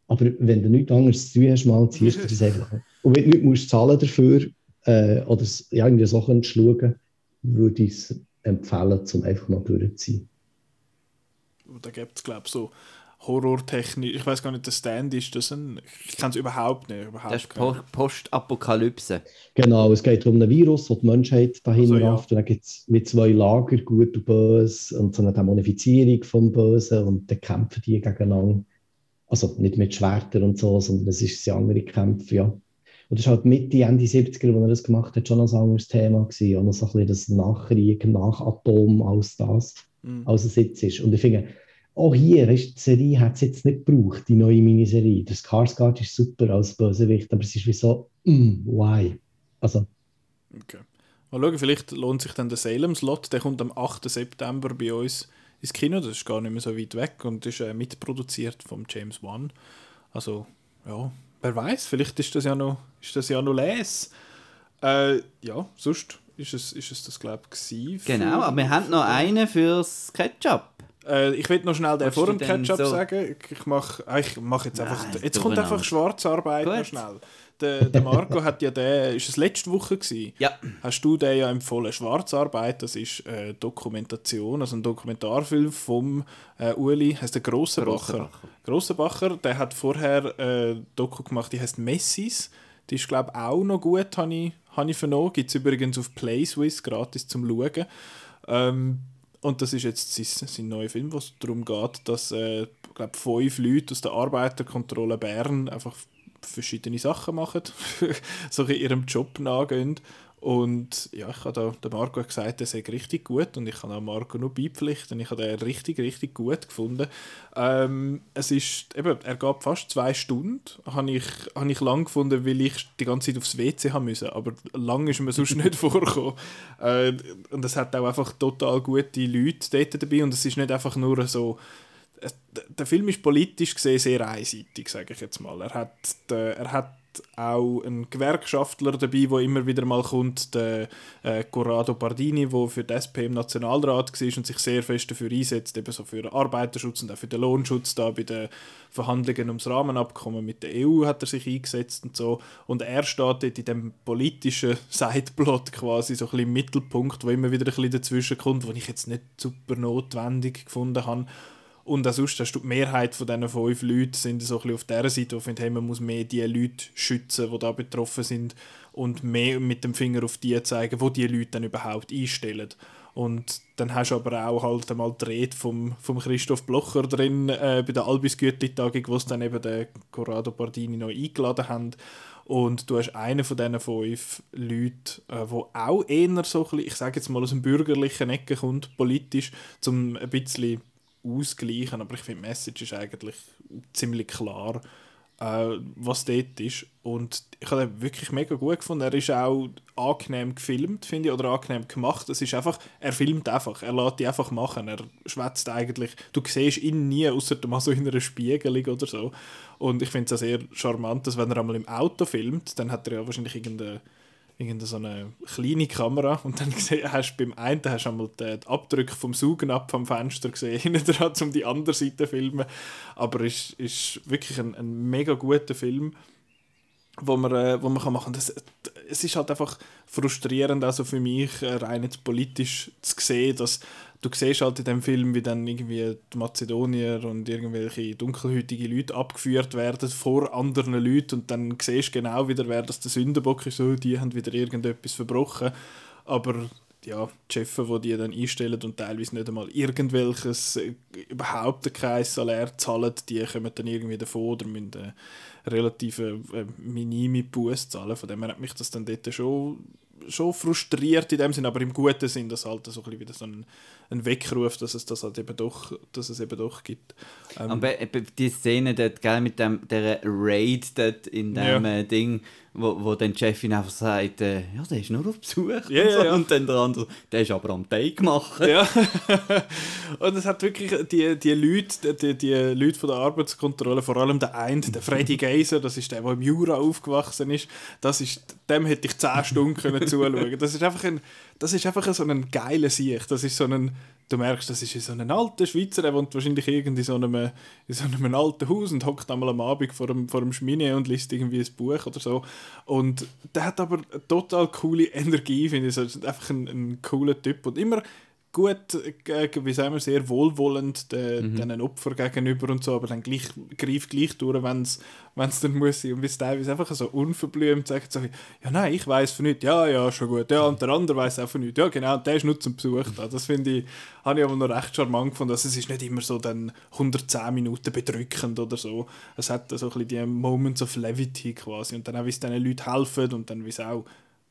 Aber wenn du nichts anderes zu tun hast, mal ziehst du das einfach. Und wenn du nicht musst zahlen dafür äh, oder ja, irgendwie so schauen, würde ich es empfehlen, um einfach mal durchzuziehen. Da gibt es, glaube ich, so horrortechnisch, ich weiß gar nicht, der Stand ist das ein, ich kann es überhaupt nicht. Überhaupt das ist po Postapokalypse. Genau, es geht um ein Virus, das die Menschheit dahin also, rafft. Ja. Und dann gibt es mit zwei Lager, gut und böse, und so eine Dämonifizierung vom Bösen und dann kämpfen die gegeneinander. Also nicht mit Schwertern und so, sondern es ist ein andere Kämpfe, ja. Und das ist halt Mitte, Ende 70er, wo er das gemacht hat, schon ein anderes Thema gewesen. Auch noch so ein bisschen das Nachkrieg, Nachatom, als das, mhm. als es jetzt ist. Und ich finde, auch hier, weißt, die Serie hat es jetzt nicht gebraucht, die neue Miniserie. Der Skarsgård ist super als Bösewicht, aber es ist wie so, mm, why? Also. Okay. Mal schauen, vielleicht lohnt sich dann der Salem-Slot, der kommt am 8. September bei uns ins Kino, das ist gar nicht mehr so weit weg und ist äh, mitproduziert vom James Wan. Also, ja, wer weiß, vielleicht ist das ja noch, ist das ja noch les. Äh, ja, sonst ist es, ist es das, glaube ich, Genau, aber wir haben noch einen fürs Ketchup. Äh, ich will noch schnell den vor dem Ketchup so? sagen. Ich mache ah, ich mach jetzt einfach. Nein, jetzt kommt einfach Schwarzarbeit noch schnell. Der, der Marco hat ja den, ist es letzte Woche gewesen? Ja. Hast du den ja empfohlen? Schwarzarbeit, das ist äh, Dokumentation, also ein Dokumentarfilm vom äh, Uli, heißt der Grossenbacher. Grossenbacher, der hat vorher äh, Doku gemacht, die heißt Messis. Die ist glaube ich auch noch gut, habe ich, hab ich vernommen. Gibt es übrigens auf PlaySwiss gratis zum Schauen. Ähm, und das ist jetzt sein, sein neuer Film, wo es darum geht, dass äh, glaub, fünf Leute aus der Arbeiterkontrolle Bern einfach verschiedene Sachen machen, so in ihrem Job nachgehen und ja, ich habe da, der Marco hat gesagt, er sei richtig gut und ich kann auch Marco nur beipflichten. Ich habe den richtig, richtig gut gefunden. Ähm, es ist, eben, er gab fast zwei Stunden, habe ich, habe ich lang gefunden, weil ich die ganze Zeit aufs WC haben müssen, aber lang ist mir sonst nicht vorgekommen. Äh, und es hat auch einfach total gute Leute dort dabei und es ist nicht einfach nur so, der Film ist politisch gesehen sehr einseitig, sage ich jetzt mal. Er hat, er hat auch ein Gewerkschaftler dabei, der immer wieder mal kommt, der äh, Corrado Pardini, der für die SP im Nationalrat war und sich sehr fest dafür einsetzt, eben so für den Arbeiterschutz und auch für den Lohnschutz da bei den Verhandlungen ums Rahmenabkommen mit der EU hat er sich eingesetzt und so. Und er steht dort in dem politischen Sideplot quasi so ein bisschen im Mittelpunkt, wo immer wieder ein bisschen dazwischen kommt, wo ich jetzt nicht super notwendig gefunden habe. Und auch sonst hast du die Mehrheit von diesen fünf Leuten sind so ein bisschen auf der Seite, die finden, hey, man muss mehr die Leute schützen, die da betroffen sind und mehr mit dem Finger auf die zeigen, wo die Leute dann überhaupt einstellen. Und dann hast du aber auch halt einmal die Rede vom, vom Christoph Blocher drin äh, bei der Albis Gütli-Tagung, wo sie dann eben den Corrado Bardini noch eingeladen haben. Und du hast einen von diesen fünf Leuten, äh, auch eher so ein bisschen, ich sage jetzt mal aus dem bürgerlichen Ecke kommt, politisch, zum ein bisschen ausgleichen. Aber ich finde, die Message ist eigentlich ziemlich klar äh, was dort ist. Und ich habe ihn wirklich mega gut gefunden. Er ist auch angenehm gefilmt, finde ich, oder angenehm gemacht. Es ist einfach, er filmt einfach, er lässt die einfach machen. Er schwätzt eigentlich, du siehst ihn nie, außer mal so in einer Spiegelung oder so. Und ich finde es sehr charmant, dass wenn er einmal im Auto filmt, dann hat er ja wahrscheinlich irgendeine irgendeine so eine kleine Kamera und dann hast du beim einen hast du einmal den Abdruck vom Saugen vom Fenster gesehen, hinten dran, um die andere Seite zu filmen. Aber es ist, ist wirklich ein, ein mega guter Film, wo man, äh, wo man kann machen kann. Es ist halt einfach frustrierend, also für mich, äh, rein jetzt politisch zu sehen, dass du siehst halt in dem Film, wie dann irgendwie die Mazedonier und irgendwelche dunkelhäutige Leute abgeführt werden vor anderen Leuten und dann siehst du genau wieder, wer das der Sündenbock ist, so, die haben wieder irgendetwas verbrochen. Aber ja, die Chefs, die die dann einstellen und teilweise nicht einmal irgendwelches, äh, überhaupt kein Salär zahlen, die kommen dann irgendwie davon oder müssen eine relative äh, minime Buß zahlen. Von dem her hat mich das dann dort schon schon frustriert in dem Sinn, aber im guten Sinn, dass halt so ein wieder so ein, ein Weckruf, dass es das halt eben doch, dass es eben doch gibt. Ähm, aber die Szene dort, gell, mit dem, der Raid dort in dem ja. Äh, Ding, wo, wo dann die Chefin einfach sagt, äh, ja, der ist nur auf Besuch. Ja, und, so. ja. und dann der andere, der ist aber am Teig machen. Ja. und es hat wirklich die, die Leute, die, die Leute von der Arbeitskontrolle, vor allem der eine, der Freddy Geiser, das ist der, der im Jura aufgewachsen ist, das ist dem hätte ich 10 Stunden können zuschauen Das ist einfach ein, das ist einfach so ein geiler Sieg. Das ist so ein, du merkst, das ist so ein alter Schweizer, der wohnt wahrscheinlich irgendwie in so einem, in so einem alten Haus und hockt einmal am Abend vor dem, vor dem Schmine und liest irgendwie ein Buch oder so. Und der hat aber eine total coole Energie, finde ich. Also einfach ein, ein cooler Typ und immer gut, äh, wie sagen wir, sehr wohlwollend den, mhm. den Opfern gegenüber und so, aber dann gleich, greift gleich durch, wenn es dann muss sein. Und wie es teilweise einfach so unverblümt sagt, so, ja nein, ich weiß von nichts, ja, ja, schon gut, ja, und der andere weiß auch von nichts, ja genau, der ist nur zum Besuch da. Das finde ich, habe ich aber noch recht charmant gefunden, also es ist nicht immer so dann 110 Minuten bedrückend oder so. Es hat so ein bisschen die Moments of Levity quasi und dann auch, wie es diesen Leuten helfen und dann wie es auch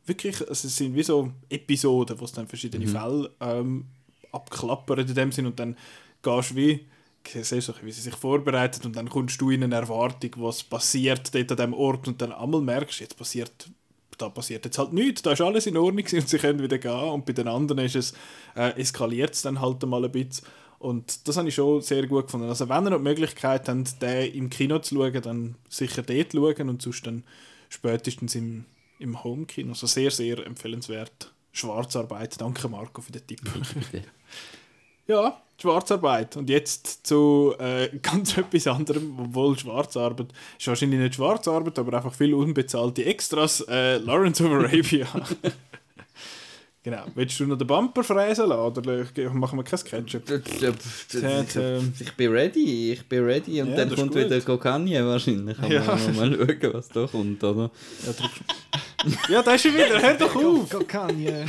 wirklich, also es sind wie so Episoden, wo es dann verschiedene mhm. Fälle ähm, abklappern in dem Sinn und dann gehst du wie, siehst du, wie sie sich vorbereitet und dann kommst du in eine Erwartung, was passiert dort an diesem Ort und dann einmal merkst, jetzt passiert da passiert jetzt halt nichts, da ist alles in Ordnung und sie können wieder gehen und bei den anderen ist es, äh, eskaliert es dann halt mal ein bisschen und das habe ich schon sehr gut gefunden. Also wenn ihr noch die Möglichkeit habt, den im Kino zu schauen, dann sicher dort schauen und sonst dann spätestens im im Homekino. Also sehr, sehr empfehlenswert. Schwarzarbeit. Danke Marco für den Tipp. ja, Schwarzarbeit. Und jetzt zu äh, ganz etwas anderem, obwohl Schwarzarbeit ist wahrscheinlich nicht Schwarzarbeit, aber einfach viel unbezahlte Extras. Äh, Lawrence of Arabia. Genau. Willst du noch den Bumper fräsen lassen oder machen wir kein Ketchup? Ich bin ready, ich bin ready und ja, dann kommt wieder Kokanje wahrscheinlich. Ja. Mal, mal schauen, was da kommt, oder? Ja, ja da ist er wieder, hör doch auf! Kokanje.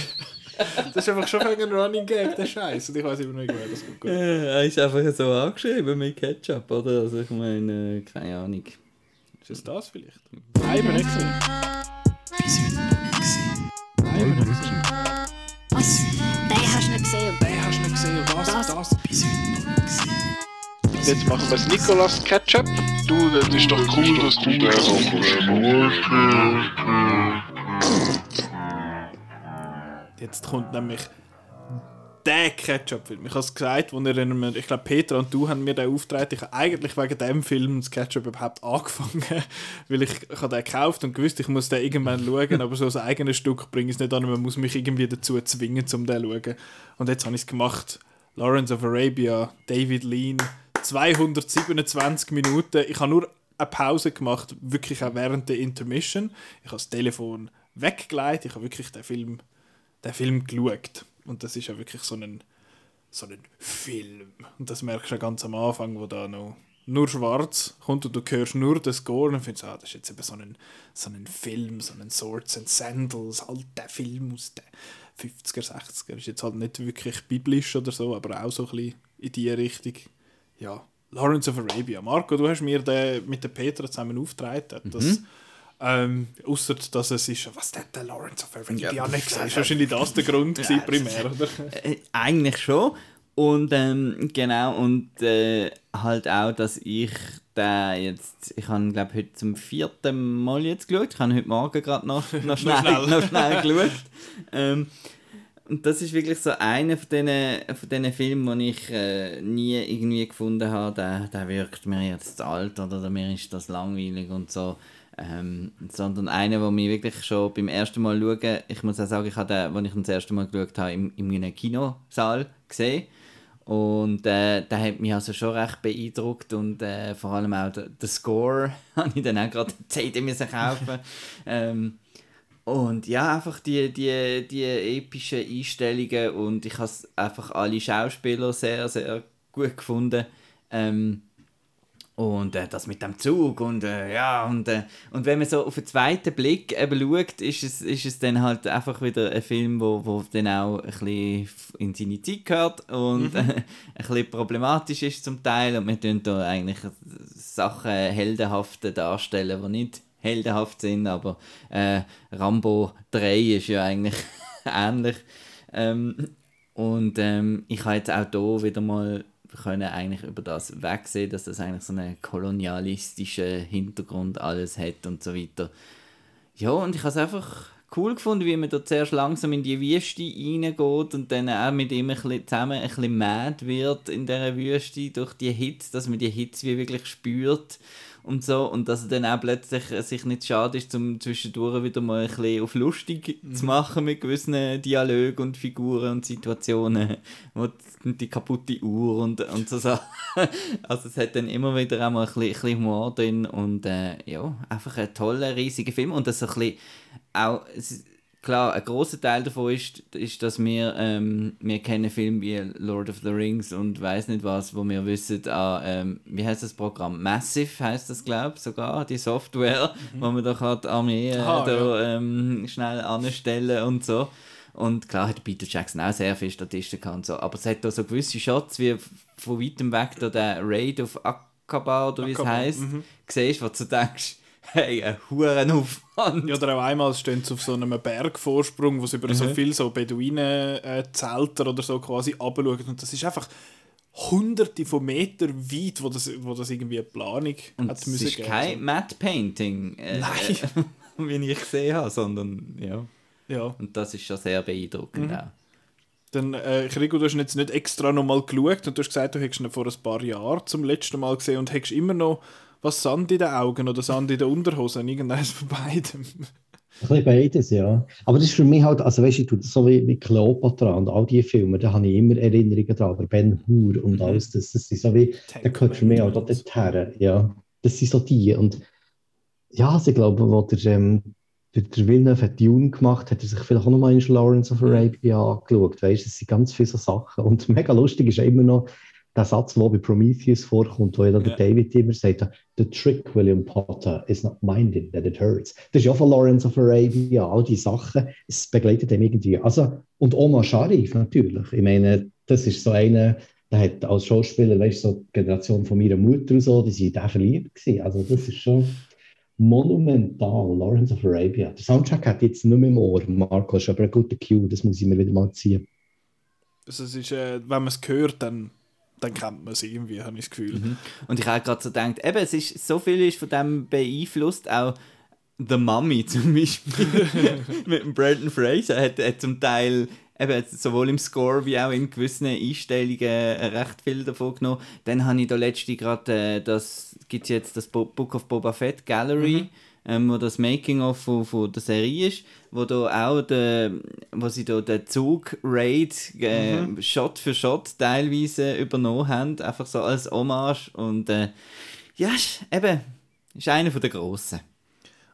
Das ist einfach schon ein Running Gag, der Scheiß. Und ich weiß immer nicht, wer das gut geht. Er ist einfach so angeschrieben mit Ketchup, oder? Also ich meine, keine Ahnung. Ist es das vielleicht? Nein, bin ich gesehen. Bis heute noch nicht gesehen. Nein, bin ich gesehen. Was? Den hast du nicht gesehen. Den hast du nicht gesehen. Und das, das. das. Bis heute noch gesehen. Jetzt machen wir das Nikolas Ketchup. Du, das ist doch cool, dass du den Jetzt kommt nämlich der Ketchup-Film. Ich habe es gesagt, als ihr, ich glaube, Peter und du haben mir den aufgetragen. Ich habe eigentlich wegen dem Film das Ketchup überhaupt angefangen, weil ich, ich habe den gekauft und gewusst, ich muss den irgendwann schauen, aber so ein eigenes Stück bringe ich es nicht an. Man muss mich irgendwie dazu zwingen, um den zu schauen. Und jetzt habe ich es gemacht. Lawrence of Arabia, David Lean, 227 Minuten. Ich habe nur eine Pause gemacht, wirklich auch während der Intermission. Ich habe das Telefon weggelegt, ich habe wirklich den Film, den Film geschaut. Und das ist ja wirklich so ein so einen Film. Und das merkst du ganz am Anfang, wo da noch nur schwarz kommt und du hörst nur den Score und findest, ah, das ist jetzt eben so ein, so ein Film, so ein Swords and Sandals, der Film aus den 50er, 60er. Ist jetzt halt nicht wirklich biblisch oder so, aber auch so ein bisschen in die Richtung. Ja, Lawrence of Arabia. Marco, du hast mir den mit der Petra zusammen aufgetragen. Das, Mhm. Ähm, Außer dass es ist, was denn der Lawrence of Arabia? Ja. Ja, nicht gesehen. Ist wahrscheinlich das der Grund gewesen, primär, oder? Äh, eigentlich schon. Und ähm, genau, und äh, halt auch, dass ich da jetzt, ich habe glaube heute zum vierten Mal jetzt geschaut, ich habe heute Morgen gerade noch, noch, schnell, schnell. noch schnell geschaut. Ähm, und das ist wirklich so einer von diesen, von diesen Filmen, die ich äh, nie irgendwie gefunden habe, der, der wirkt mir jetzt zu alt oder mir ist das langweilig und so. Ähm, sondern einer, der mich wirklich schon beim ersten Mal schauen, ich muss auch sagen, ich habe den, als ich ihn das erste Mal geschaut habe, im, in einem Kinosaal gesehen. Und äh, der hat mich also schon recht beeindruckt und äh, vor allem auch der, der Score habe ich dann auch gerade die CD müssen kaufen. ähm, und ja, einfach die, die, die epischen Einstellungen und ich habe einfach alle Schauspieler sehr, sehr gut gefunden. Ähm, und äh, das mit dem Zug und äh, ja, und, äh, und wenn man so auf den zweiten Blick eben schaut, ist es, ist es dann halt einfach wieder ein Film, wo, wo dann auch ein bisschen in seine Zeit gehört und äh, ein bisschen problematisch ist zum Teil und wir tun da eigentlich Sachen heldenhaft darstellen, die nicht heldenhaft sind, aber äh, Rambo 3 ist ja eigentlich ähnlich. Ähm, und ähm, ich habe jetzt auch hier wieder mal können eigentlich über das wegsehen, dass das eigentlich so einen kolonialistischen Hintergrund alles hat und so weiter. Ja, und ich habe es einfach cool gefunden, wie man da zuerst langsam in die Wüste reingeht und dann auch mit ihm ein bisschen zusammen ein bisschen mad wird in dieser Wüste durch die Hitze, dass man die Hitze wie wirklich spürt und so. Und dass er dann auch plötzlich äh, sich nicht schade ist, um zwischendurch wieder mal ein bisschen auf lustig zu machen mit gewissen Dialogen und Figuren und Situationen, wo die, kaputte Uhr und, und so Sachen. Also es hat dann immer wieder auch mal ein bisschen, ein bisschen Humor drin und äh, ja, einfach ein toller, riesiger Film. Und das so ein bisschen auch, es klar, ein großer Teil davon ist, ist dass wir, ähm, wir kennen Filme wie Lord of the Rings und weiß nicht was, wo wir wissen, ah, ähm, wie heißt das Programm? Massive heißt das, glaube ich, sogar, die Software, wo man da kann die Armee äh, Aha, da, ähm, schnell anstellen und so. Und klar hat Peter Jackson auch sehr viele Statisten gehabt und so, aber es hat da so gewisse Shots, wie von weitem weg da der Raid auf Akaba oder wie es Aqaba, heisst, mhm. siehst, wo du denkst, hey, ein Hurenaufwand. Ja, oder auch einmal stehen sie auf so einem Bergvorsprung, wo sie über so Mhm. viele so Beduinen-Zelter oder so quasi runterschauen. Und das ist einfach hunderte von Meter weit, wo das, wo das irgendwie eine Planung Und hat es müssen ist geben. kein Matte Painting, äh, Nein. äh, wie ich gesehen habe, sondern ja. Ja. Und das ist schon sehr beeindruckend Mhm. auch. Dann, äh, Rico, du hast jetzt nicht extra nochmal geschaut und du hast gesagt, du hättest ihn vor ein paar Jahren zum letzten Mal gesehen und hättest immer noch was Sand in den Augen oder Sand in den Unterhosen, irgendeines von beidem. Ein bisschen beides, ja. Aber das ist für mich halt, also weißt du, so wie, wie Cleopatra und all diese Filme, da habe ich immer Erinnerungen dran, oder Ben Hur und alles das, das sind so wie, da gehört für mich auch dort her, ja. Das sind so die und ja, also ich glaube, wo der, ähm, der, der Villeneuve hat Dune gemacht, hat er sich vielleicht auch nochmal in Lawrence of Arabia angeschaut, weißt du, das sind ganz viele so Sachen und mega lustig ist immer noch der Satz, der bei Prometheus vorkommt, wo ja dann der. David immer sagt, The trick, William Potter, is not minding that it hurts. Das ist ja von Lawrence of Arabia, all die Sachen, es begleitet dem irgendwie. Also, und Omar Sharif natürlich. Ich meine, das ist so einer, der hat als Schauspieler, weißt du, so die Generation von meiner Mutter und so, die sind da verliebt gewesen. Also, das ist schon monumental, Lawrence of Arabia. Der Soundtrack hat jetzt nicht mehr im Ohr, Marco, ist aber ein guter Cue, das muss ich mir wieder mal ziehen. Also es ist, äh, wenn man es hört, dann, dann kennt man es irgendwie, habe ich das Gefühl. Mhm. Und ich habe gerade so gedacht, eben, es ist, so viel ist von dem beeinflusst, auch The Mummy zum Beispiel, mit dem Brandon Fraser, hat, hat zum Teil eben, sowohl im Score wie auch in gewissen Einstellungen recht viel davon genommen. Dann habe ich da letzte gerade, äh, das gibt jetzt das Bo Book of Boba Fett Gallery, ähm, wo das Making-of von, von der Serie ist, wo da auch der, wo sie da den Zug-Raid äh, Shot für Shot teilweise übernommen haben, einfach so als Hommage und äh, ja, ist, eben, ist einer von der Grossen.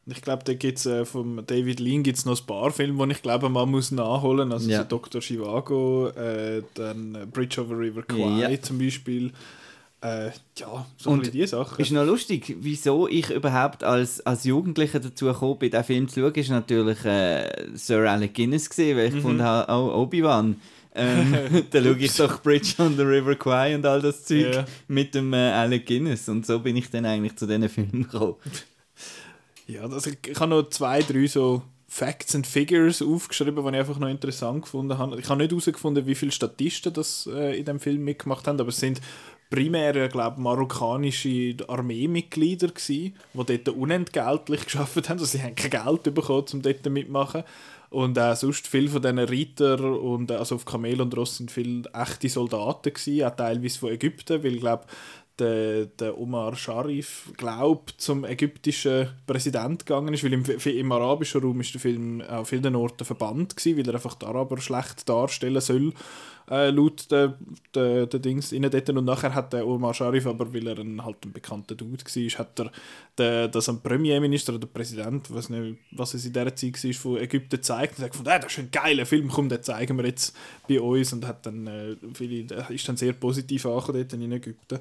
Ich glaube, da gibt es äh, von David Lean gibt's noch ein paar Filme, die ich glaube, man muss nachholen. Also Ja. so Dr. Chivago, äh, dann Bridge over River Kwai Ja. zum Beispiel. Äh, ja, so Und die Sachen. Ist noch lustig, wieso ich überhaupt als, als Jugendlicher dazu gekommen bin, diesen Film zu schauen, ist natürlich äh, Sir Alec Guinness gesehen, weil ich Mhm. habe, oh, Obi-Wan. Ähm, da schaue ich doch Bridge on the River Kwai und all das Zeug Ja. mit dem äh, Alec Guinness. Und so bin ich dann eigentlich zu diesen Filmen gekommen. Ja, also ich, ich habe noch zwei, drei so Facts and Figures aufgeschrieben, die ich einfach noch interessant gefunden habe. Ich habe nicht herausgefunden, wie viele Statisten das äh, in dem Film mitgemacht haben, aber es sind primär, glaube marokkanische Armeemitglieder gsi, die dort unentgeltlich geschafft haben. Also sie haben kein Geld bekommen, um dort mitmachen. Und auch sonst viele von diesen Reiter und äh, also auf Kamel und Ross sind viele echte Soldaten gsi, auch teilweise von Ägypten, weil glaube der, der Omar Sharif glaubt zum ägyptischen Präsident gegangen ist, weil im, im arabischen Raum ist der Film auf vielen Orten verbannt gewesen, weil er einfach die Araber schlecht darstellen soll, äh, laut der, der, der Dings innen dort. Und nachher hat der Omar Sharif, aber weil er ein, halt ein bekannter Dude war, hat er der, das am Premierminister oder Präsident, weiß nicht, was es in dieser Zeit war, von Ägypten gezeigt und hat gefunden, ah, das ist ein geiler Film, komm, den zeigen wir jetzt bei uns und hat dann, äh, viele, der ist dann sehr positiv angekommen dort in Ägypten.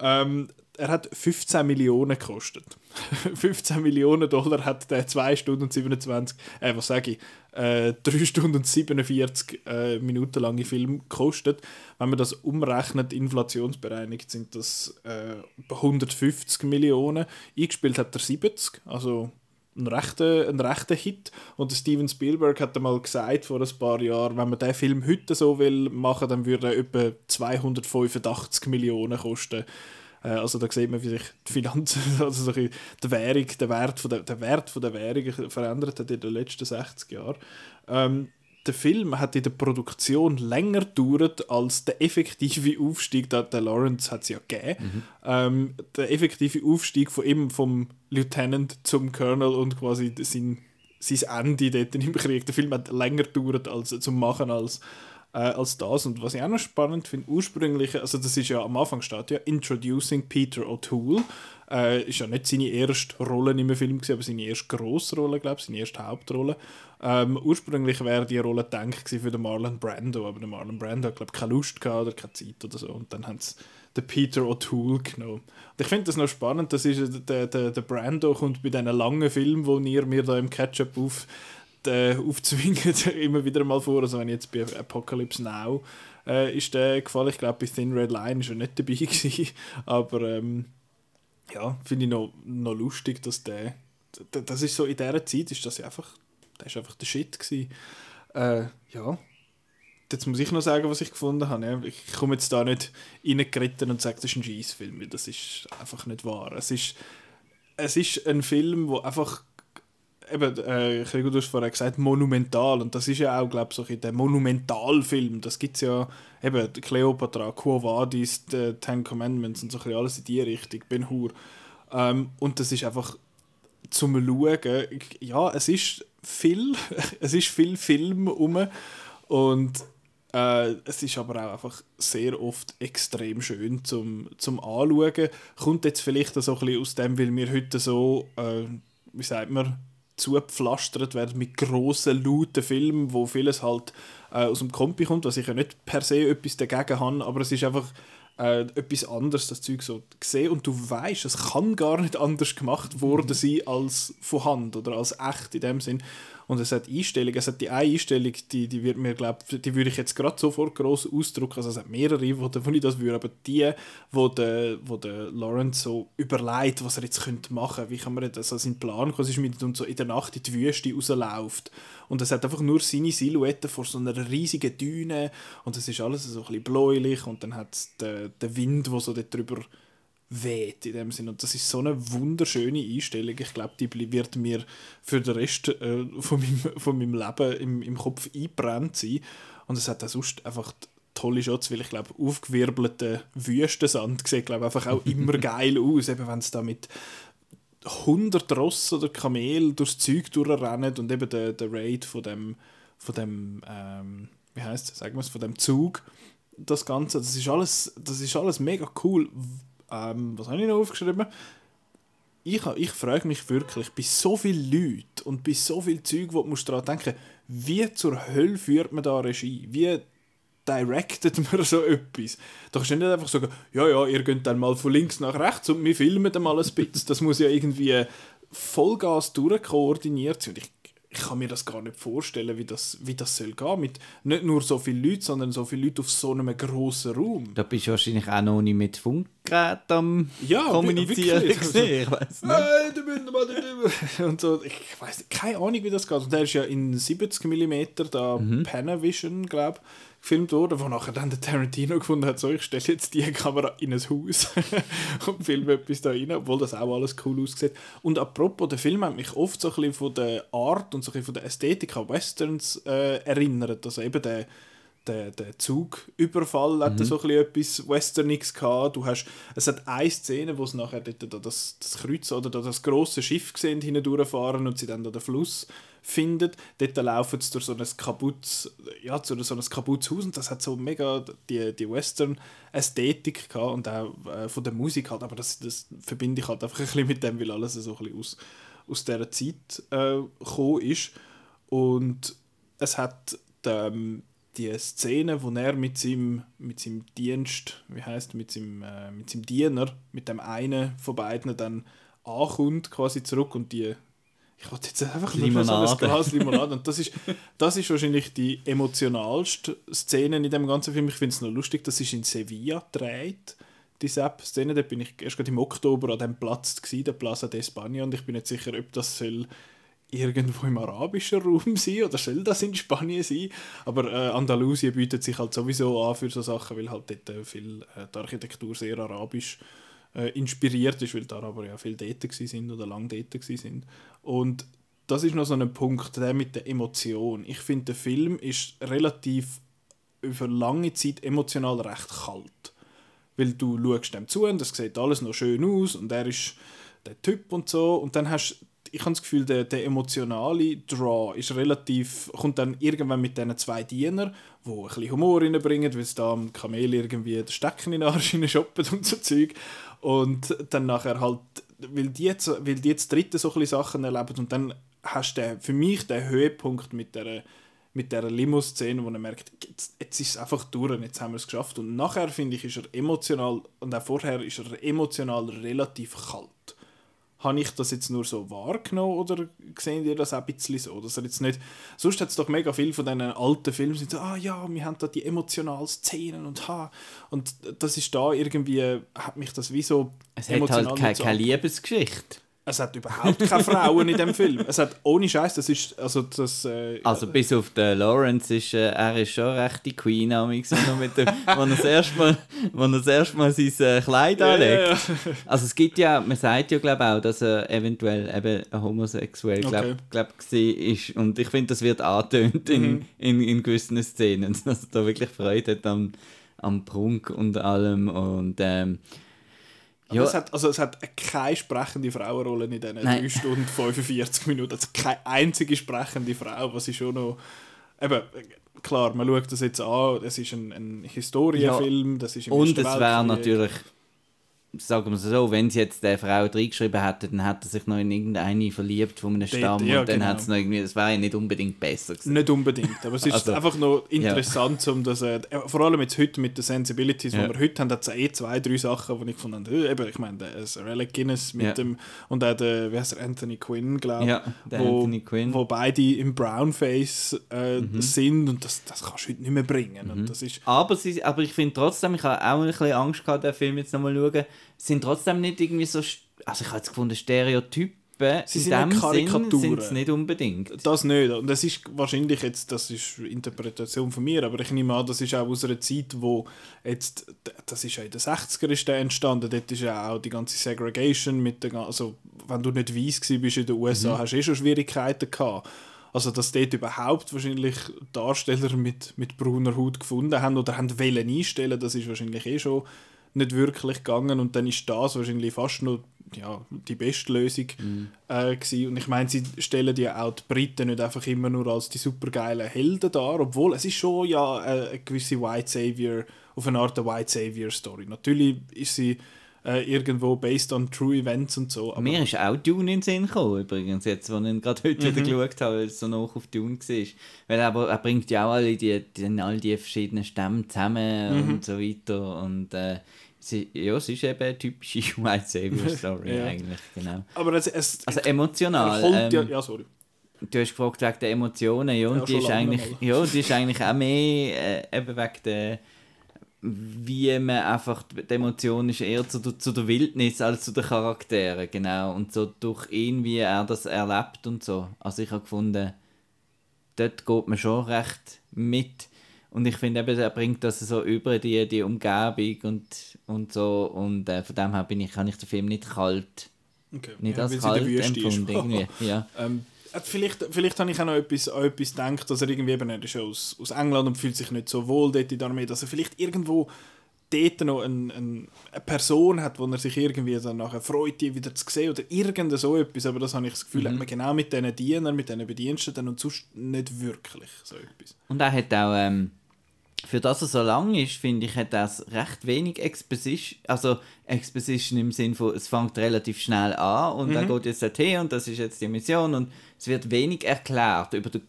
Ähm, er hat 15 Millionen gekostet. 15 Millionen Dollar hat der 2 Stunden und 27, äh, was sage ich, äh, 3 Stunden und 47 äh, Minuten lange Film gekostet. Wenn man das umrechnet, inflationsbereinigt, sind das äh, 150 Millionen. Eingespielt hat er 70, also ein rechter, ein rechter Hit. Und Steven Spielberg hat einmal gesagt vor ein paar Jahren, wenn man den Film heute so will machen, dann würde er etwa 285 Millionen kosten. Äh, Also da sieht man, wie sich die Finanzen, also die Währung, der Wert von der, der Wert von der Währung verändert hat in den letzten 60 Jahren. Ähm, der Film hat in der Produktion länger gedauert als der effektive Aufstieg, der, der Lawrence hat es ja gegeben, ähm, der effektive Aufstieg von ihm, vom Lieutenant zum Colonel und quasi sein, sein Ende dort im Krieg. Der Film hat länger gedauert als, zum Machen als, äh, als das. Und was ich auch noch spannend finde, ursprünglich, also das ist ja am Anfang steht ja Introducing Peter O'Toole, äh, ist ja nicht seine erste Rolle in einem Film gewesen, aber seine erste grosse Rolle, glaube ich, seine erste Hauptrolle. Ähm, ursprünglich wäre die Rolle gedacht für den Marlon Brando, aber der Marlon Brando hat, glaube ich, keine Lust gehabt oder keine Zeit oder so. Und dann haben sie den Peter O'Toole genommen. Und ich finde das noch spannend, das ist, der, der, der Brando kommt bei diesen langen Filmen, wo ihr mir da im Ketchup auf äh, aufzwingt, immer wieder mal vor. Also wenn jetzt bei Apocalypse Now äh, ist der gefallen. Ich glaube, bei Thin Red Line ist er nicht dabei gewesen. Aber ähm, ja, finde ich noch, noch lustig, dass der, das ist so in dieser Zeit, ist das ja einfach, der ist einfach der Shit gewesen. Äh, ja. Jetzt muss ich noch sagen, was ich gefunden habe. Ich komme jetzt da nicht reingeritten und sage, das ist ein Scheissfilm, weil das ist einfach nicht wahr. Es ist, es ist ein Film, wo einfach eben, äh, Gregor, du hast vorher gesagt, monumental. Und das ist ja auch, glaube ich, so ein der Monumentalfilm. Das gibt es ja, eben, Cleopatra, Quo Vadis, die Ten Commandments und so ein alles in die Richtung, Ben Hur. Ähm, und das ist einfach zum Schauen, ja, es ist viel, es ist viel Film rum und äh, es ist aber auch einfach sehr oft extrem schön zum, zum Anschauen. Kommt jetzt vielleicht so ein bisschen aus dem, weil wir heute so, äh, wie sagt man, zugepflastert werden mit grossen, lauten Filmen, wo vieles halt äh, aus dem Kompi kommt, was ich ja nicht per se etwas dagegen habe, aber es ist einfach äh, etwas anderes, das Zeug so gesehen und du weißt, es kann gar nicht anders gemacht worden sein als von Hand oder als echt in dem Sinn. Und es hat Einstellungen, es hat die eine Einstellung, die, die wird mir, glaub, die würde ich jetzt gerade sofort gross ausdrücken, also es hat mehrere, wo, wo ich das würde, aber die, wo der, wo der Lawrence so überlegt, was er jetzt könnte machen, wie kann man das, also sein Plan quasi schmiedet und so in der Nacht in die Wüste rausläuft. Und es hat einfach nur seine Silhouette vor so einer riesigen Düne und es ist alles so ein bisschen bläulich und dann hat es den, den Wind, der so dort drüber weht in dem Sinn. Und das ist so eine wunderschöne Einstellung. Ich glaube, die wird mir für den Rest äh, von, meinem, von meinem Leben im, im Kopf eingebrannt sein. Und es hat auch sonst einfach tolle Shots, weil ich glaube, aufgewirbelter Wüstensand sieht glaube einfach auch immer geil aus, eben wenn es da mit 100 Ross oder Kamel durchs Zeug durchrennen und eben der, der Raid von dem, von dem ähm, wie heißt sagen wir es, von dem Zug, das Ganze, das ist alles, das ist alles mega cool. Ähm, was habe ich noch aufgeschrieben? ich, ich frage mich wirklich, bei so vielen Leuten und bei so viel Zeug, wo du daran denken, wie zur Hölle führt man da Regie? Wie directet man so etwas? Da kannst du nicht einfach sagen, ja, ja, ihr geht dann mal von links nach rechts und wir filmen dann mal ein bisschen. Das muss ja irgendwie Vollgas durchkoordiniert sein. Und ich ich kann mir das gar nicht vorstellen, wie das, wie das soll gehen. Mit nicht nur so vielen Leuten, sondern so viele Leute auf so einem grossen Raum. Da bist du wahrscheinlich auch noch nicht mit Funkgerät am ja, Kommunizieren wirklich. gesehen. Ich weiß nicht. Hey, du bist mal Und so, ich weiß keine Ahnung, wie das geht. Und der ist ja in 70 mm da Mhm. Panavision, glaube ich, gefilmt worden, wo nachher dann der Tarantino gefunden hat, so, ich stelle jetzt die Kamera in ein Haus und filme etwas da rein, obwohl das auch alles cool aussieht. Und apropos, der Film hat mich oft so ein bisschen von der Art und so ein bisschen von der Ästhetik an Westerns äh, erinnert. Also eben der der, der Zugüberfall hatte so ein etwas Westerniges gehabt. Du hast, es hat eine Szene, wo es nachher dort da das, das Kreuz oder da das große Schiff gesehen hindurchfahren und sie dann da den Fluss findet. Dort laufen sie durch so ein kaputtes, ja, zu so ein kaputtes Haus und das hat so mega die, die Western-Ästhetik gehabt und auch äh, von der Musik halt, aber das, das verbinde ich halt einfach ein bisschen mit dem, weil alles so ein bisschen aus, aus dieser Zeit äh, gekommen ist. Und es hat ähm, die Szene, wo er mit seinem, mit seinem Dienst, wie heißt mit seinem, äh, mit seinem Diener, mit dem einen von beiden dann ankommt, quasi zurück und die ich wollte jetzt einfach nur so ein Limonade. Glas Limonade. Und das ist, das ist wahrscheinlich die emotionalste Szene in dem ganzen Film. Ich finde es noch lustig, das ist in Sevilla gedreht, die Szene. Da bin ich erst gerade im Oktober an dem Platz gewesen, der Plaza de España, und ich bin nicht sicher, ob das soll irgendwo im arabischen Raum sein oder soll das in Spanien sein. Aber äh, Andalusien bietet sich halt sowieso an für so Sachen, weil halt dort äh, viel äh, die Architektur sehr arabisch äh, inspiriert ist, weil die Araber ja viel dort sind oder lang dort sind. Und das ist noch so ein Punkt, der mit der Emotion. Ich finde, der Film ist relativ über lange Zeit emotional recht kalt. Weil du schaust dem zu und das sieht alles noch schön aus und er ist der Typ und so. Und dann hast ich habe das Gefühl, der, der emotionale Draw ist relativ, kommt dann irgendwann mit diesen zwei Dienern, die ein bisschen Humor reinbringen, weil sie da am Kamel irgendwie den Stecken in den Arsch shoppen und so Zeug. Und dann nachher halt, weil die jetzt, weil die jetzt dritte so ein Sachen erleben und dann hast du für mich den Höhepunkt mit der mit dieser Limo-Szene, wo er merkt, jetzt, jetzt ist es einfach durch, jetzt haben wir es geschafft. Und nachher, finde ich, ist er emotional, und auch vorher ist er emotional relativ kalt. Habe ich das jetzt nur so wahrgenommen oder sehen ihr das auch ein bisschen so? Dass er jetzt nicht, sonst hat es doch mega viel von diesen alten Filmen, sind so, ah ja, wir haben da die emotionalen Szenen und ha. Und das ist da irgendwie, hat mich das wie so Es hat halt keine, so keine. Liebesgeschichte. Es hat überhaupt keine Frauen in dem Film. Es hat ohne Scheiß, das ist also das. Äh, Also bis auf den Lawrence ist äh, er ist schon recht die Queen amix, wenn er mit dem, wenn er das erste Mal, wenn er das erste Mal sein äh, Kleid anlegt. ja, ja. Also es gibt ja, man sagt ja glaube auch, dass er eventuell eben homosexuell glaub, Okay. glaub, ist und ich finde, das wird angetönt in, Mhm. in, in gewissen Szenen, dass er da wirklich Freude hat am, am Prunk und allem und ähm, Aber ja, Es hat, also es hat keine sprechende Frauenrolle in diesen Nein. 3 Stunden 45 Minuten. Also keine einzige sprechende Frau, was ich schon noch. Eben, klar, man schaut das jetzt an, es ist ein, ein Historienfilm, das ist im Und es wäre natürlich, sagen wir so, wenn sie jetzt der Frau reingeschrieben hätte, dann hätte er sich noch in irgendeine verliebt von einem Stamm ja, und dann genau. hat es noch irgendwie, das wäre ja nicht unbedingt besser gewesen. Nicht unbedingt, aber es ist Also, einfach noch interessant, um das, äh, vor allem jetzt heute mit den Sensibilities, Ja. die wir heute haben, hat es eh zwei, drei Sachen, die ich gefunden habe, äh, eben, ich meine, der Sir Alec Guinness mit Ja. dem, und auch der, wie heißt er, Anthony Quinn, glaube ich, Ja, der wo, Anthony Quinn. wo beide im Brownface äh, Mhm. sind und das, das kannst du heute nicht mehr bringen. Und das ist, Aber, sie, aber ich finde trotzdem, ich habe auch ein bisschen Angst gehabt, den Film jetzt nochmal schauen, sind trotzdem nicht irgendwie so, also ich habe jetzt gefunden, Stereotypen, Sie in sind dem Karikaturen. sind es nicht unbedingt. Das nicht. Und das ist wahrscheinlich jetzt, das ist Interpretation von mir, aber ich nehme an, das ist auch aus einer Zeit, wo jetzt, das ist ja in den 60er ist entstanden, dort ist ja auch die ganze Segregation mit der, also wenn du nicht weiss bist in den USA, hast du eh schon Schwierigkeiten gehabt. Also dass dort überhaupt wahrscheinlich Darsteller mit, mit brauner Haut gefunden haben oder haben wollen einstellen, das ist wahrscheinlich eh schon nicht wirklich gegangen und dann ist das wahrscheinlich fast noch ja, die beste Lösung äh, gewesen. und ich meine, sie stellen ja auch die Briten nicht einfach immer nur als die supergeilen Helden dar, obwohl es ist schon ja äh, eine gewisse White Savior, auf eine Art eine White Savior Story. Natürlich ist sie äh, irgendwo based on true events und so. Aber Mir ist auch Dune in den Sinn gekommen, übrigens, jetzt, als ich ihn gerade heute wieder geschaut habe, weil es so noch auf Dune war. Weil aber, er bringt ja auch alle die, die, all die verschiedenen Stämme zusammen und so weiter. Und äh, sie, ja, es ist eben eine typische White Savior Story Ja. eigentlich, genau. aber es, es Also emotional. holt ähm, ja, sorry. Du hast gefragt wegen der Emotionen, ja, und Ja, die, ist eigentlich, mal. ja, die ist eigentlich auch mehr äh, eben wegen der, wie man einfach, die Emotion ist eher zu, der- zu der Wildnis als zu den Charakteren, genau, und so durch ihn, wie er das erlebt und so. Also ich habe gefunden, dort geht man schon recht mit und ich finde eben, er bringt das so über die, die Umgebung und, und so und äh, von dem her bin ich, habe ich den Film nicht kalt, Okay. nicht ja, als kalt empfunden, irgendwie, ja. Ähm, äh, vielleicht, vielleicht habe ich auch noch etwas, an etwas gedacht, dass er irgendwie eben, er ist ja aus, aus England und fühlt sich nicht so wohl dort in der Armee, dass er vielleicht irgendwo dort noch ein, ein, eine Person hat, wo er sich irgendwie dann nachher freut, die wieder zu sehen oder irgend so etwas, aber das habe ich das Gefühl, Mhm. hat man genau mit diesen Dienern, mit diesen Bediensteten und sonst nicht wirklich so etwas. Und er hat auch, ähm, für das er so lang ist, finde ich, hat er s- recht wenig Exposition, also Exposition im Sinn von, es fängt relativ schnell an und er geht jetzt dorthin und das ist jetzt die Mission und es wird wenig erklärt über den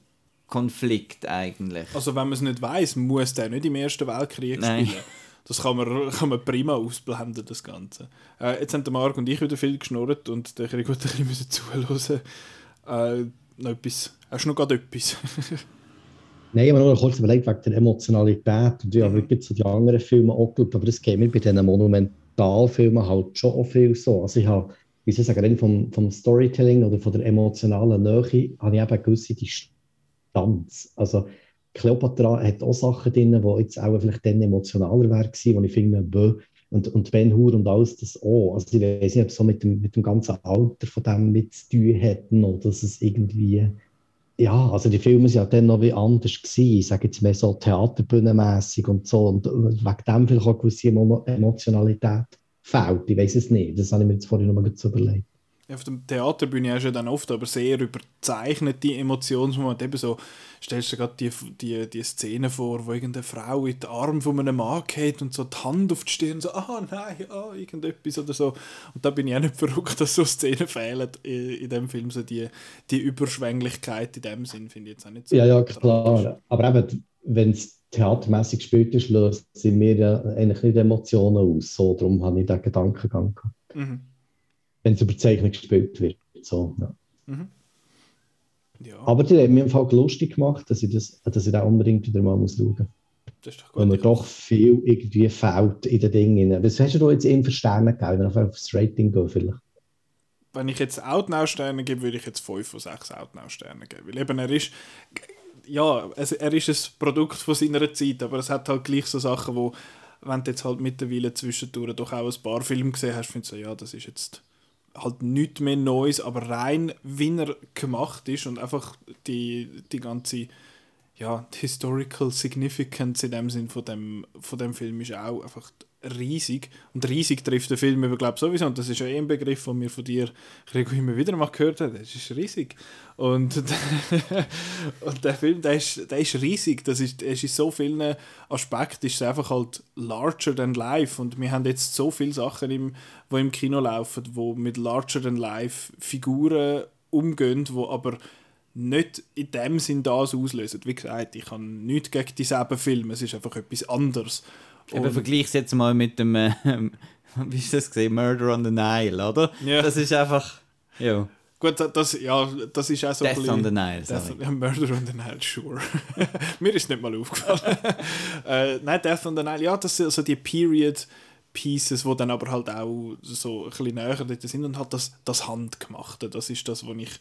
Konflikt eigentlich. Also wenn man es nicht weiß, muss der nicht im Ersten Weltkrieg Nein. spielen. Das kann man, kann man prima ausblenden, das Ganze. Äh, jetzt haben der Marc und ich wieder viel geschnurrt und der Krieg gut ein bisschen zuhören. Äh, noch etwas. Hast du noch gerade etwas? Nein, ich habe noch kurz überlegt wegen der Emotionalität und ja, Mhm. wirklich zu den anderen Filmen auch geschaut, aber das geht mir bei diesen Monumentalfilmen halt schon auch viel so. Also ich habe, wie soll ich sagen, vom, vom Storytelling oder von der emotionalen Nähe habe ich eben eine gewisse Distanz. Also Cleopatra hat auch Sachen drin, die jetzt auch vielleicht dann emotionaler wären wo ich finde, bö, und, und Ben Hur und alles das auch. Also ich weiß nicht, ob es so mit dem, mit dem ganzen Alter von dem mit zu tun hätten oder dass es irgendwie ja, also die Filme sind ja dann noch wie anders gewesen, ich sage jetzt mehr so theaterbühnenmässig und so und wegen dem vielleicht auch gewisse Emo Emotionalität fehlt, ich weiß es nicht, das habe ich mir jetzt vorhin noch mal überlegt. Auf der Theaterbühne hast du ja dann oft aber sehr überzeichnete Emotionsmomente. Eben so, stellst du dir gerade die, die, die Szene vor, wo irgendeine Frau in den Arm von einem Mann geht und so die Hand auf die Stirn, so, ah nein, ah, irgendetwas oder so. Und da bin ich auch nicht verrückt, dass so Szenen fehlen in, in dem Film. So die, die Überschwänglichkeit in dem Sinn finde ich jetzt auch nicht so. Ja, ja, tragisch. klar, aber eben, wenn es theatermäßig gespielt ist, löst sie mir ja eigentlich nicht Emotionen aus, so, darum habe ich den Gedankengang gehabt. Mhm. Wenn es überzeichnet gespielt wird, so, ja. Ja, Aber die haben mir im Fall lustig gemacht, dass ich, das, dass ich da unbedingt wieder mal muss schauen muss. das ist doch Weil gut. mir doch viel irgendwie fehlt in den Dingen. Was hast du da jetzt ihm für Sterne gegeben, wenn wir auf das Rating gehen vielleicht? wenn ich jetzt Outnow-Sterne gebe, würde ich jetzt 5 von 6 Outnow-Sterne geben. Weil eben er ist, ja, es, er ist ein Produkt von seiner Zeit, aber es hat halt gleich so Sachen, wo, wenn du jetzt halt mittlerweile zwischendurch doch auch ein paar Filme gesehen hast, findest du so, ja, das ist jetzt halt nichts mehr Neues, aber rein, wie er gemacht ist und einfach die, die ganze ja, die Historical Significance in dem Sinn von dem, von dem Film ist auch einfach riesig. Und riesig trifft den Film über, glaube sowieso. Und das ist ja eh ein Begriff, den wir von dir immer wieder mal gehört haben. Das ist riesig. Und, und der Film, der ist, der ist riesig. Das ist, ist in so vielen Aspekten ist es einfach halt larger than life. Und wir haben jetzt so viele Sachen, im, die im Kino laufen, wo mit larger than life Figuren umgehen, die aber nicht in dem Sinn das auslösen. Wie gesagt, ich habe nichts gegen dieselben Filme, es ist einfach etwas anderes. Eben vergleich es jetzt mal mit dem, äh, wie ist das gesehen, Murder on the Nile, oder? Ja. Das ist einfach, ja, Gut, das, ja, das ist auch so Death ein on the bisschen... Nile, Death, ja, Murder on the Nile, sure. Mir ist nicht mal aufgefallen. äh, nein, Death on the Nile, ja, das sind so die Period Pieces, die dann aber halt auch so ein bisschen näher dort sind und halt das, das Handgemachte, das ist das, was ich,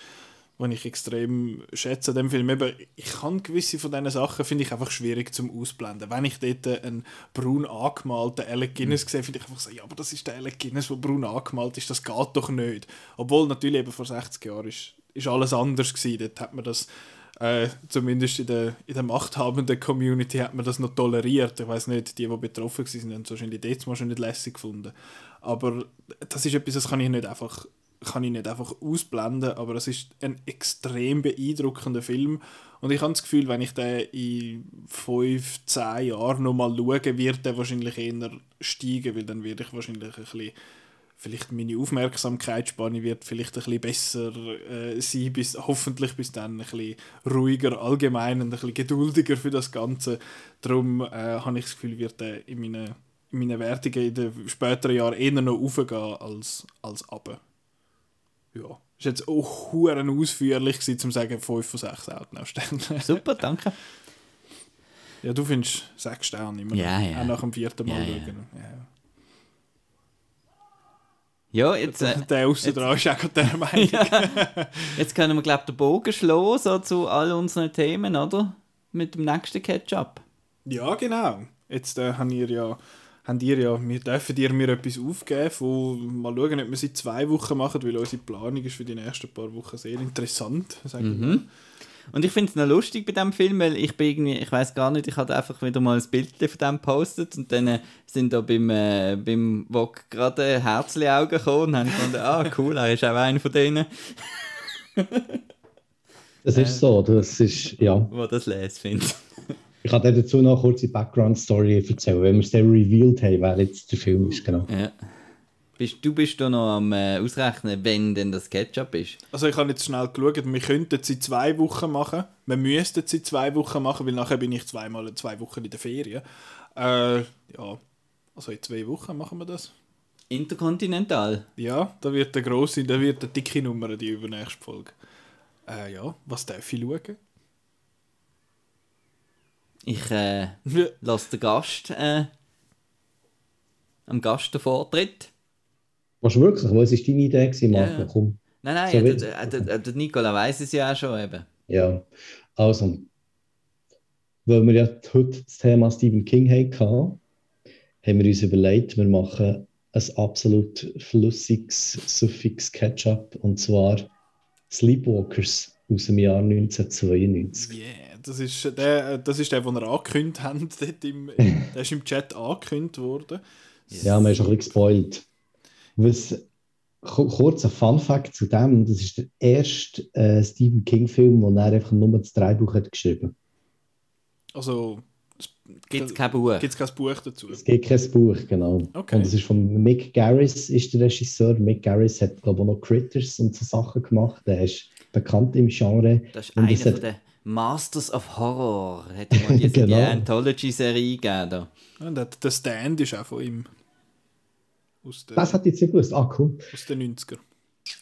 was ich extrem schätze an dem Film. Eben, ich kann gewisse von diesen Sachen, finde ich einfach schwierig zum Ausblenden. Wenn ich dort einen braun angemalten Alec Guinness sehe, finde ich einfach so, ja, aber das ist der Alec Guinness, der braun angemalt ist, das geht doch nicht. Obwohl natürlich eben vor 60 Jahren ist, ist alles anders gewesen. Dort hat man das äh, zumindest in der, in der machthabenden Community hat man das noch toleriert. Ich weiß nicht, die, die betroffen waren, haben es wahrscheinlich mal schon nicht lässig gefunden. Aber das ist etwas, das kann ich nicht einfach, kann ich nicht einfach ausblenden, aber es ist ein extrem beeindruckender Film. Und ich habe das Gefühl, wenn ich den in fünf, zehn Jahren nochmal schaue, wird der wahrscheinlich eher steigen, weil dann werde ich wahrscheinlich ein bisschen vielleicht meine Aufmerksamkeitsspanne wird vielleicht ein bisschen besser äh, sein, bis, hoffentlich bis dann ein bisschen ruhiger allgemein und ein bisschen geduldiger für das Ganze. Darum äh, habe ich das Gefühl, wird er in meinen, in meinen Wertungen in den späteren Jahren eher noch aufgehen als, als runter. Ja. War jetzt auch huren ausführlich, gewesen, um zu sagen, 5 von 6 Outnow-Sternen. Super, danke. Ja, du findest 6 Sterne immer Ja, noch. ja. Auch nach dem vierten Mal Ja, ja. schauen. Ja. Ja, jetzt, äh, Der aussen dran ist auch gerade der Meinung. jetzt können wir, glaube ich, den Bogen schlagen so zu all unseren Themen, oder? Mit dem nächsten Ketchup. Ja, genau. Jetzt äh, haben ihr ja, haben ihr ja, wir dürfen dir mir etwas aufgeben, von, mal schauen, ob wir sie zwei Wochen machen, weil unsere Planung ist für die nächsten paar Wochen sehr interessant. Sag ich. Und ich finde es noch lustig bei diesem Film, weil ich bin irgendwie, ich weiß gar nicht, ich hatte einfach wieder mal ein Bild von dem gepostet und dann äh, sind da beim, äh, beim Wok gerade Herzli-Augen gekommen und haben gefunden, ah cool, er ist auch einer von denen, Das ist so, das ist, ja. der das lesen findet. Ich kann dir dazu noch kurz die Background-Story erzählen. Wenn wir es dann revealed haben, wer jetzt der Film ist, genau. Ja. Bist, du bist da noch am äh, Ausrechnen, wenn denn das Ketchup ist. Also ich habe jetzt schnell geschaut, wir könnten sie zwei Wochen machen. Wir müssten sie zwei Wochen machen, weil nachher bin ich zweimal zwei Wochen in der Ferien. Äh, ja, also in zwei Wochen machen wir das. Interkontinental. Ja, da wird der grosse, da wird eine dicke Nummer die übernächste Folge. Äh, ja, was darf ich schauen? Ich äh, Ja. lasse den Gast äh, am Gast den Vortritt. Was wirklich? Was war deine Idee, gewesen, Marco? Ja. Komm. Nein, nein, So der, der, der, der Nicola weiß es ja auch schon eben. Ja, also, weil wir ja heute das Thema Stephen King hatten, haben wir uns überlegt, wir machen ein absolut flüssiges Suffix Ketchup und zwar Sleepwalkers aus dem Jahr 1992. Yeah, das ist der, äh, das ist der, den er angekündigt hat. Dort im, der ist im Chat angekündigt worden. Ja, wir haben schon ein bisschen gespoilt. Was, ku- kurz ein Fun Fact zu dem: Das ist der erste äh, Stephen King-Film, wo er einfach nur das Drehbuch hat geschrieben Also, Gibt es kein Buch? gibt es kein Buch dazu? Es gibt kein Buch, genau. Okay. Und es ist von Mick Garris, ist der Regisseur. Mick Garris hat, glaube ich, auch noch Critters und so Sachen gemacht. Der ist bekannt im Genre. Das ist Und einer hat- den Masters of Horror. Hätte mal diese Genau. die Anthology-Serie gegeben. Ja, der, der Stand ist auch von ihm. Aus den, Das hat jetzt nicht gewusst. Ah, cool. aus den 90er.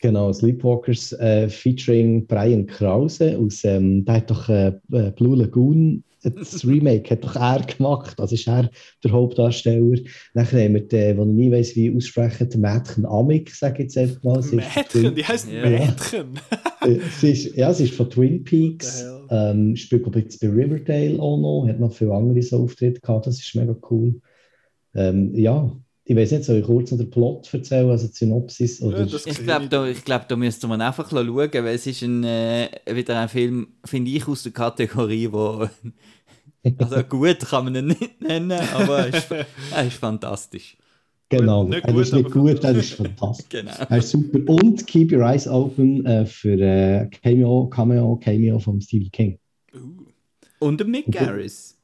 Genau, Sleepwalkers äh, featuring Brian Krause aus, ähm, der hat doch äh, äh, Blue Lagoon, das Remake hat doch er gemacht, also ist er der Hauptdarsteller. Nachher haben wir den, den ich nie weiss, wie aussprechen, den Mädchen Amik, sage ich jetzt einfach mal. Sie Mädchen, die heißt Ja. Mädchen. äh, sie ist, ja, sie ist von Twin Peaks, ähm, spielt ich, jetzt bei Riverdale auch noch, hat noch viele andere so Auftritte gehabt, das ist mega cool. Ähm, ja, ich weiß nicht, soll ich kurz noch den Plot erzählen, also die Synopsis? Oder? das- Ich glaube, da, ich glaub, da müsste man einfach schauen, weil es ist ein, äh, wieder ein Film, finde ich, aus der Kategorie, wo also gut kann man ihn nicht nennen, aber er ist, er ist fantastisch. Genau, Nicht er ist nicht aber gut, er ist fantastisch. Genau. Er ist super. Und Keep Your Eyes Open äh, für äh, Cameo, Cameo, Cameo von Stephen King. Uh, Und der Mick. Garris.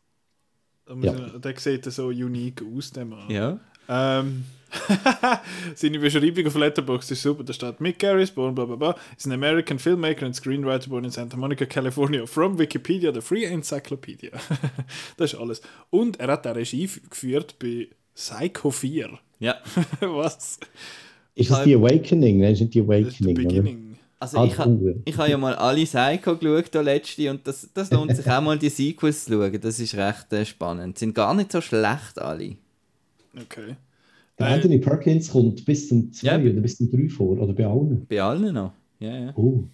ich- der sieht so unique aus, der Mann. Ja. Ähm, seine Beschreibung auf Letterboxd ist super. Da steht Mick Garris, born bla bla bla, is an American filmmaker and screenwriter born in Santa Monica, California. From Wikipedia, the Free Encyclopedia. das ist alles. Und er hat auch Regie geführt bei Psycho 4. Ja. Was? Ist das die Awakening? Nein, ist nicht die Awakening. Also Ah, ich habe ich ha ja mal alle Psycho geschaut, der letzte, und das, das lohnt sich auch mal, die Sequels zu schauen. Das ist recht äh, spannend. Sind gar nicht so schlecht alle. Okay. Der Äh, Anthony Perkins kommt bis zum 2 Ja. oder bis zum 3 vor, oder bei allen. Bei allen noch. Ja, ja. Oh.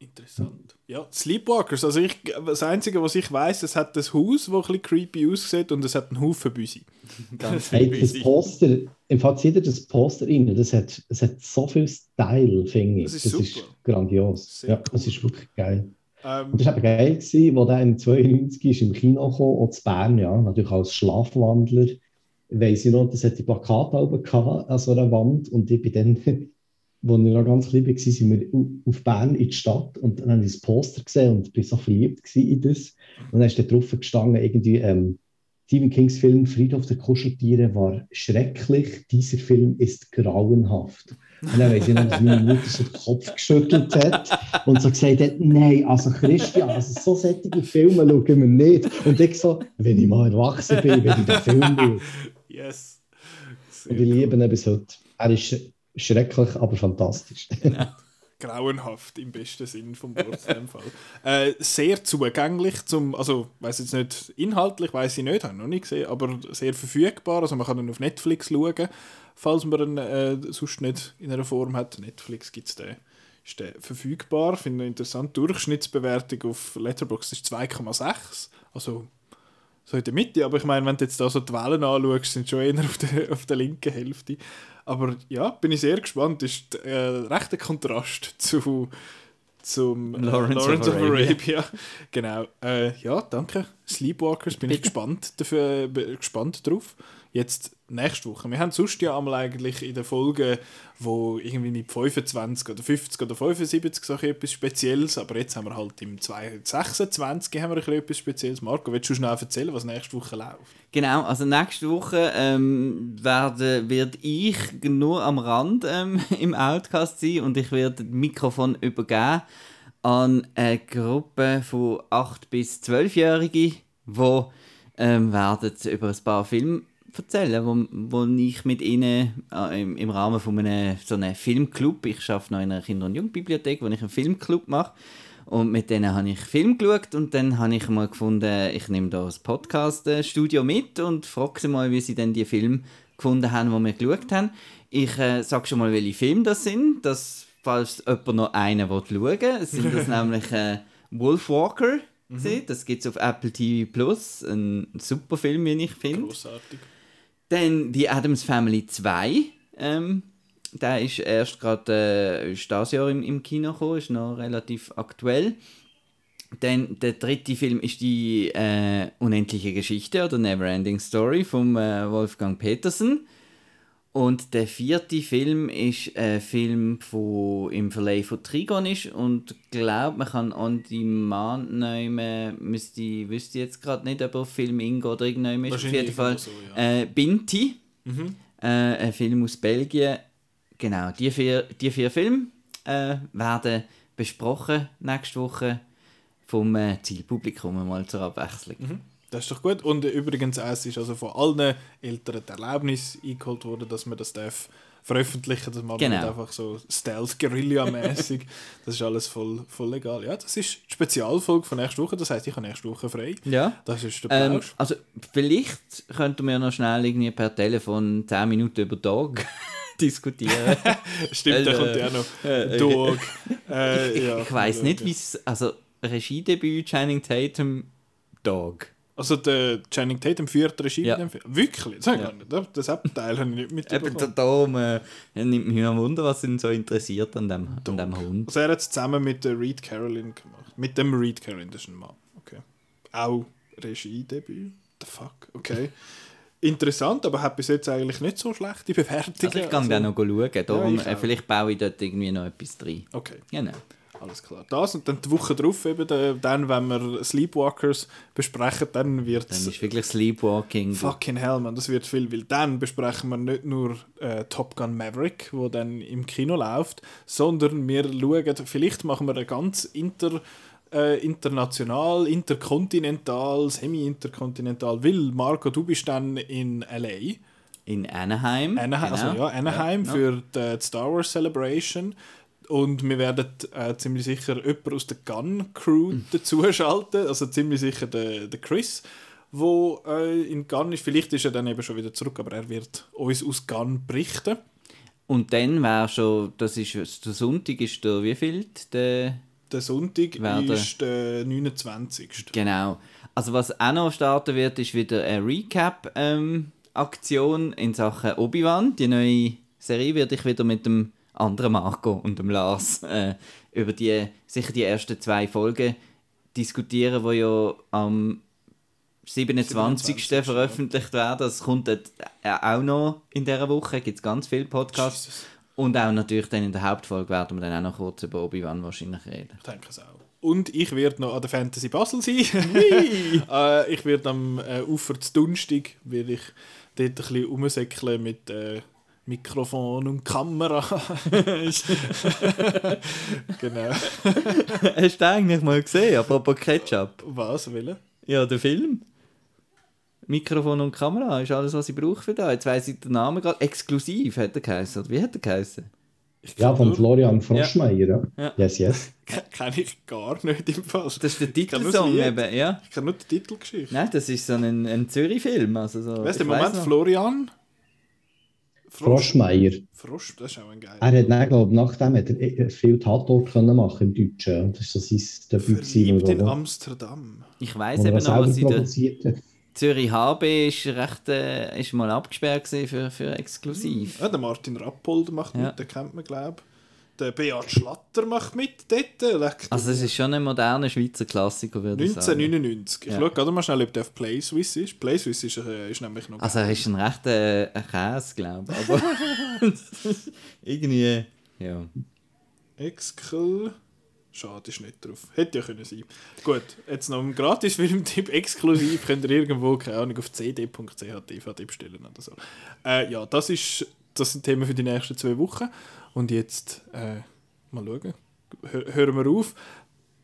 Interessant. Ja, Sleepwalkers. Also ich, das Einzige, was ich weiß, es hat das Haus, das ein bisschen creepy aussieht und es hat einen Haufen Büsi. Ganz Hey, das. Poster, im ihr das Poster rein, das hat, das hat so viel Style, finde ich. Das ist das super. ist grandios. Sehr ja, cool. das ist wirklich geil. Ähm, Und das war eben geil, gewesen, wo der im 92 ist im Kino kam, auch zu Bern, ja, natürlich als Schlafwandler. Weiss ich noch, das hat die Plakate gehabt, an so einer Wand und ich bin dann, wo ich noch ganz klein war, sind wir au- auf Bern in die Stadt und dann habe ich das Poster gesehen und bin so verliebt in das. Und dann ist da drauf gestanden, irgendwie, ähm, Stephen Kings Film Friedhof der Kuscheltiere war schrecklich, dieser Film ist grauenhaft. Und dann weiß ich noch, dass meine Mutter so den Kopf geschüttelt hat und so gesagt hat, nein, also Christian, also so solche Filme schauen wir nicht. Und ich so, wenn ich mal erwachsen bin, wenn ich den Film schaue. Yes. Sehr Und ich liebe ihn bis heute. Er ist sch- schrecklich, aber fantastisch. grauenhaft im besten Sinn vom Wort in dem Fall. Äh, sehr zugänglich zum, also weiß jetzt nicht inhaltlich, weiß ich nicht, habe ich noch nicht gesehen, aber sehr verfügbar. Also man kann ihn auf Netflix schauen, falls man ihn äh, sonst nicht in einer Form hat. Netflix gibt's den, ist der verfügbar. Finde ich interessant. Durchschnittsbewertung auf Letterboxd ist 2,6. Also so in der Mitte, aber ich meine, wenn du jetzt da so die Wellen anschaust, sind schon eher auf der, auf der linken Hälfte. Aber ja, bin ich sehr gespannt. Ist äh, recht ein Kontrast zu zum äh, Lawrence of Arabia. Genau. Äh, ja, danke. Sleepwalkers, bin ich gespannt, dafür, bin gespannt drauf. Jetzt nächste Woche. Wir haben sonst ja einmal eigentlich in den Folgen, wo irgendwie mit 25 oder 50 oder 75 so etwas Spezielles, aber jetzt haben wir halt im 26 haben wir etwas Spezielles. Marco, willst du schnell erzählen, was nächste Woche läuft? Genau, also nächste Woche ähm, werde, wird ich nur am Rand ähm, im Outcast sein und ich werde das Mikrofon übergeben an eine Gruppe von 8- bis 12-Jährigen, die ähm, werden über ein paar Filme erzählen, wo, wo ich mit ihnen äh, im, im Rahmen von einem, so einem Filmclub, ich arbeite noch in einer Kinder- und Jugendbibliothek, wo ich einen Filmclub mache, und mit denen habe ich Film geschaut und dann habe ich mal gefunden, ich nehme da das Podcast-Studio mit und frage sie mal, wie sie denn die Filme gefunden haben, die wir geschaut haben. Ich äh, sage schon mal, welche Filme das sind, dass, falls jemand noch einen schauen will, sind das nämlich äh, Wolfwalker, mhm. das gibt es auf Apple TV+, Plus, ein super Film, wie ich finde. Großartig. Dann die Adams Family 2. Ähm, der ist erst gerade äh, ist das Jahr im, im Kino gekommen, ist noch relativ aktuell. Dann der dritte Film ist die äh, Unendliche Geschichte oder Neverending Story von äh, Wolfgang Petersen. Und der vierte Film ist ein Film, der im Verleih von Trigon ist und glaube, man kann on demand nehmen, müsste, wüsste ich jetzt gerade nicht, ob er Film Ingo oder irgendwann ist. Auf jeden Fall so, ja. äh, Binti, äh, ein Film aus Belgien. Genau, die vier, die vier Filme äh, werden besprochen nächste Woche vom äh, Zielpublikum mal zur Abwechslung. Das ist doch gut. Und äh, übrigens, es ist also von allen Eltern die Erlaubnis eingeholt worden, dass man das darf veröffentlichen Das machen wir Genau. nicht einfach so Stealth-Guerilla-mäßig. das ist alles voll, voll legal. Ja, das ist die Spezialfolge von nächster Woche. Das heißt, ich habe nächste Woche frei. Ja. Das ist der Ähm, Plausch. also vielleicht könnten wir noch schnell irgendwie per Telefon 10 Minuten über Dog diskutieren. Stimmt, da äh, kommt ja noch äh, Dog. Äh, ja, ich weiß nicht, wie es. Also, Regiedebüt Channing Tatum, Dog. Also der Channing Tatum führt Regie Ja. in dem Film. Wirklich? Das, habe ich Ja. gar nicht. Das- Abteil habe ich nicht Eben mitbekommen. da, darum äh, nimmt mich ein Wunder, was ihn so interessiert an dem, an dem Hund. Also er hat es zusammen mit der Reed Carolyn gemacht. Mit dem Reed Carolyn, das ist ein Mann. Okay. Auch Regiedebüt? The fuck? Okay. Interessant, aber hat bis jetzt eigentlich nicht so schlechte Bewertungen. Also ich kann dann noch schauen, darum, ich auch. äh, vielleicht baue ich dort irgendwie noch etwas rein. Okay, Genau. Alles klar. Das und dann die Woche drauf, eben, der- dann, wenn wir Sleepwalkers besprechen, dann wird Dann ist wirklich Sleepwalking. Fucking hell, man, das wird viel, weil dann besprechen wir nicht nur äh, Top Gun Maverick, wo dann im Kino läuft, sondern wir schauen, vielleicht machen wir eine ganz inter, äh, international, interkontinental, semi-interkontinental, weil Marco, du bist dann in L.A., In Anaheim. Anaheim, also genau. ja, Anaheim Ja, für die Star Wars Celebration. Und wir werden äh, ziemlich sicher jemanden aus der Gun-Crew Mhm. dazu schalten. Also ziemlich sicher der, der Chris, der äh, in Gun ist. Vielleicht ist er dann eben schon wieder zurück, aber er wird uns aus Gun berichten. Und dann wäre schon, das ist, der Sonntag ist der wie Der, Der Sonntag ist der 29. genau. Also was auch noch starten wird, ist wieder eine Recap-Aktion in Sachen Obi-Wan. Die neue Serie werde ich wieder mit dem anderen Marco und dem Lars äh, über die, sicher die ersten zwei Folgen diskutieren, die ja am 27. 27., veröffentlicht werden. Das kommt äh, auch noch in dieser Woche. gibt es ganz viele Podcasts. Jesus. Und auch natürlich dann in der Hauptfolge werden wir dann auch noch kurz über Obi-Wan wahrscheinlich reden. Ich denke es auch. Und ich werde noch an der Fantasy Basel sein. äh, ich werde am äh, Ufer zu Dunstig, werde ich dort ein bisschen rumsäckeln mit äh, Mikrofon und Kamera. genau. Hast du eigentlich mal gesehen, apropos Ketchup? Was, will Ja, der Film. Mikrofon und Kamera ist alles, was ich brauche für da. Jetzt weiss ich den Namen gerade. Exklusiv hat er geheißen. Oder wie hat er geheißen? Ja, von Florian Froschmeier. Ja. Ja. Yes, yes. Kenne ich gar nicht im Fall. Das ist der Titelsong eben, ja. Ich kenne nur die Titelgeschichte. Nein, das ist so ein, ein Zürich-Film. Also so, Weißt du, im Moment noch. Florian? Froschmeier. Frosch, das ist auch ein geiler. Er hat dann, glaube nachdem hat er eh viel Tatort können machen im Deutschen. Das ist so sein Debüt. Verliebt in Amsterdam. Ich er eben noch, was produziert hat. Zürich HB ist recht, äh, ist mal abgesperrt für, für exklusiv. Ja, der Martin Rappold macht Ja. mit, den kennt man, glaube ich. Der Beat Schlatter macht mit dort. Also es ist schon ein moderner Schweizer Klassiker, würde ich sagen. 1999. Ich Ja. schaue gerade mal schnell, ob der auf PlaySwiss ist. PlaySwiss ist, äh, ist nämlich noch. Also er ist ein rechter äh, Käse, glaube ich. Aber irgendwie, ja. Exkel. Schade, ist nicht drauf. Hätte ja können sein. Gut, jetzt noch ein Gratis-Filmtipp exklusiv. Könnt ihr irgendwo, keine Ahnung, auf cd.ch DVD bestellen oder so. Äh, ja, das, ist, das sind Themen für die nächsten zwei Wochen. Und jetzt äh, mal schauen. Hör, hören wir auf.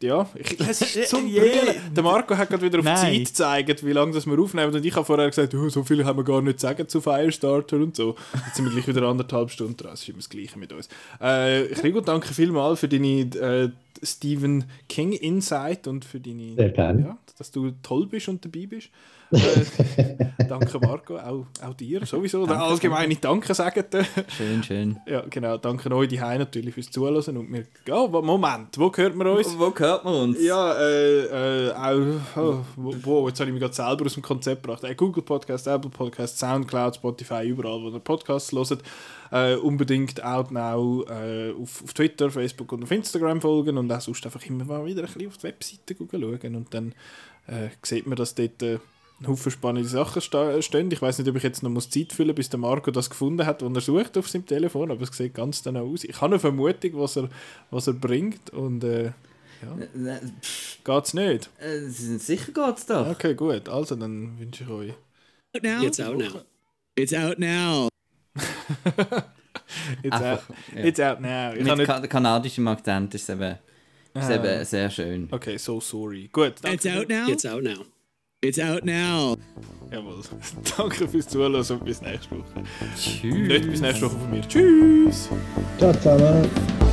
Ja, ich, es ist zum Yeah. Brüllen. Der Marco hat gerade wieder auf Nein. die Zeit gezeigt, wie lange das wir aufnehmen. Und ich habe vorher gesagt, oh, so viel haben wir gar nicht zu sagen zu Firestarter und so. Jetzt sind wir gleich wieder anderthalb Stunden dran. Es ist immer das Gleiche mit uns. Äh, Rigo, danke vielmals für deine äh, Stephen King Insight und für deine, Sehr gerne. ja, dass du toll bist und dabei bist. Äh, danke Marco, auch, auch dir sowieso. Oder allgemeine Danke sagen. Schön, schön. Ja, genau. Danke euch die natürlich fürs Zuhören. Und wir, wa- Moment, wo hört man uns? Wo hört man uns? Ja, äh, äh, auch, oh, wo- wo, jetzt habe ich mich gerade selber aus dem Konzept gebracht. Äh, Google Podcast, Apple Podcast, Soundcloud, Spotify, überall, wo ihr Podcasts hört. Äh, unbedingt Outnow äh, auf, auf Twitter, Facebook und auf Instagram folgen und auch sonst einfach immer mal wieder ein bisschen auf die Webseite schauen und dann äh, sieht man, dass dort äh, Haufen spannende Sachen stehen. Ich weiß nicht, ob ich jetzt noch muss Zeit füllen muss, bis der Marco das gefunden hat, was er sucht auf seinem Telefon, aber es sieht ganz danach aus. Ich habe eine Vermutung, was er, was er bringt und äh, Äh, geht's nicht. äh, sicher geht's doch. Okay, gut. Also, dann wünsche ich euch. now. It's out now. It's out now. It's, Einfach, out, ja. it's out now. Ich Mit nicht, ka kanadischem Akzent ist es eben, ist Ah. eben sehr schön. okay, so sorry. Gut, It's out now. It's out now. It's out now. Jawohl. danke fürs Zuhören und bis nächste Woche. Tschüss. Nicht bis nächste Woche von mir. Tschüss! Ciao zusammen.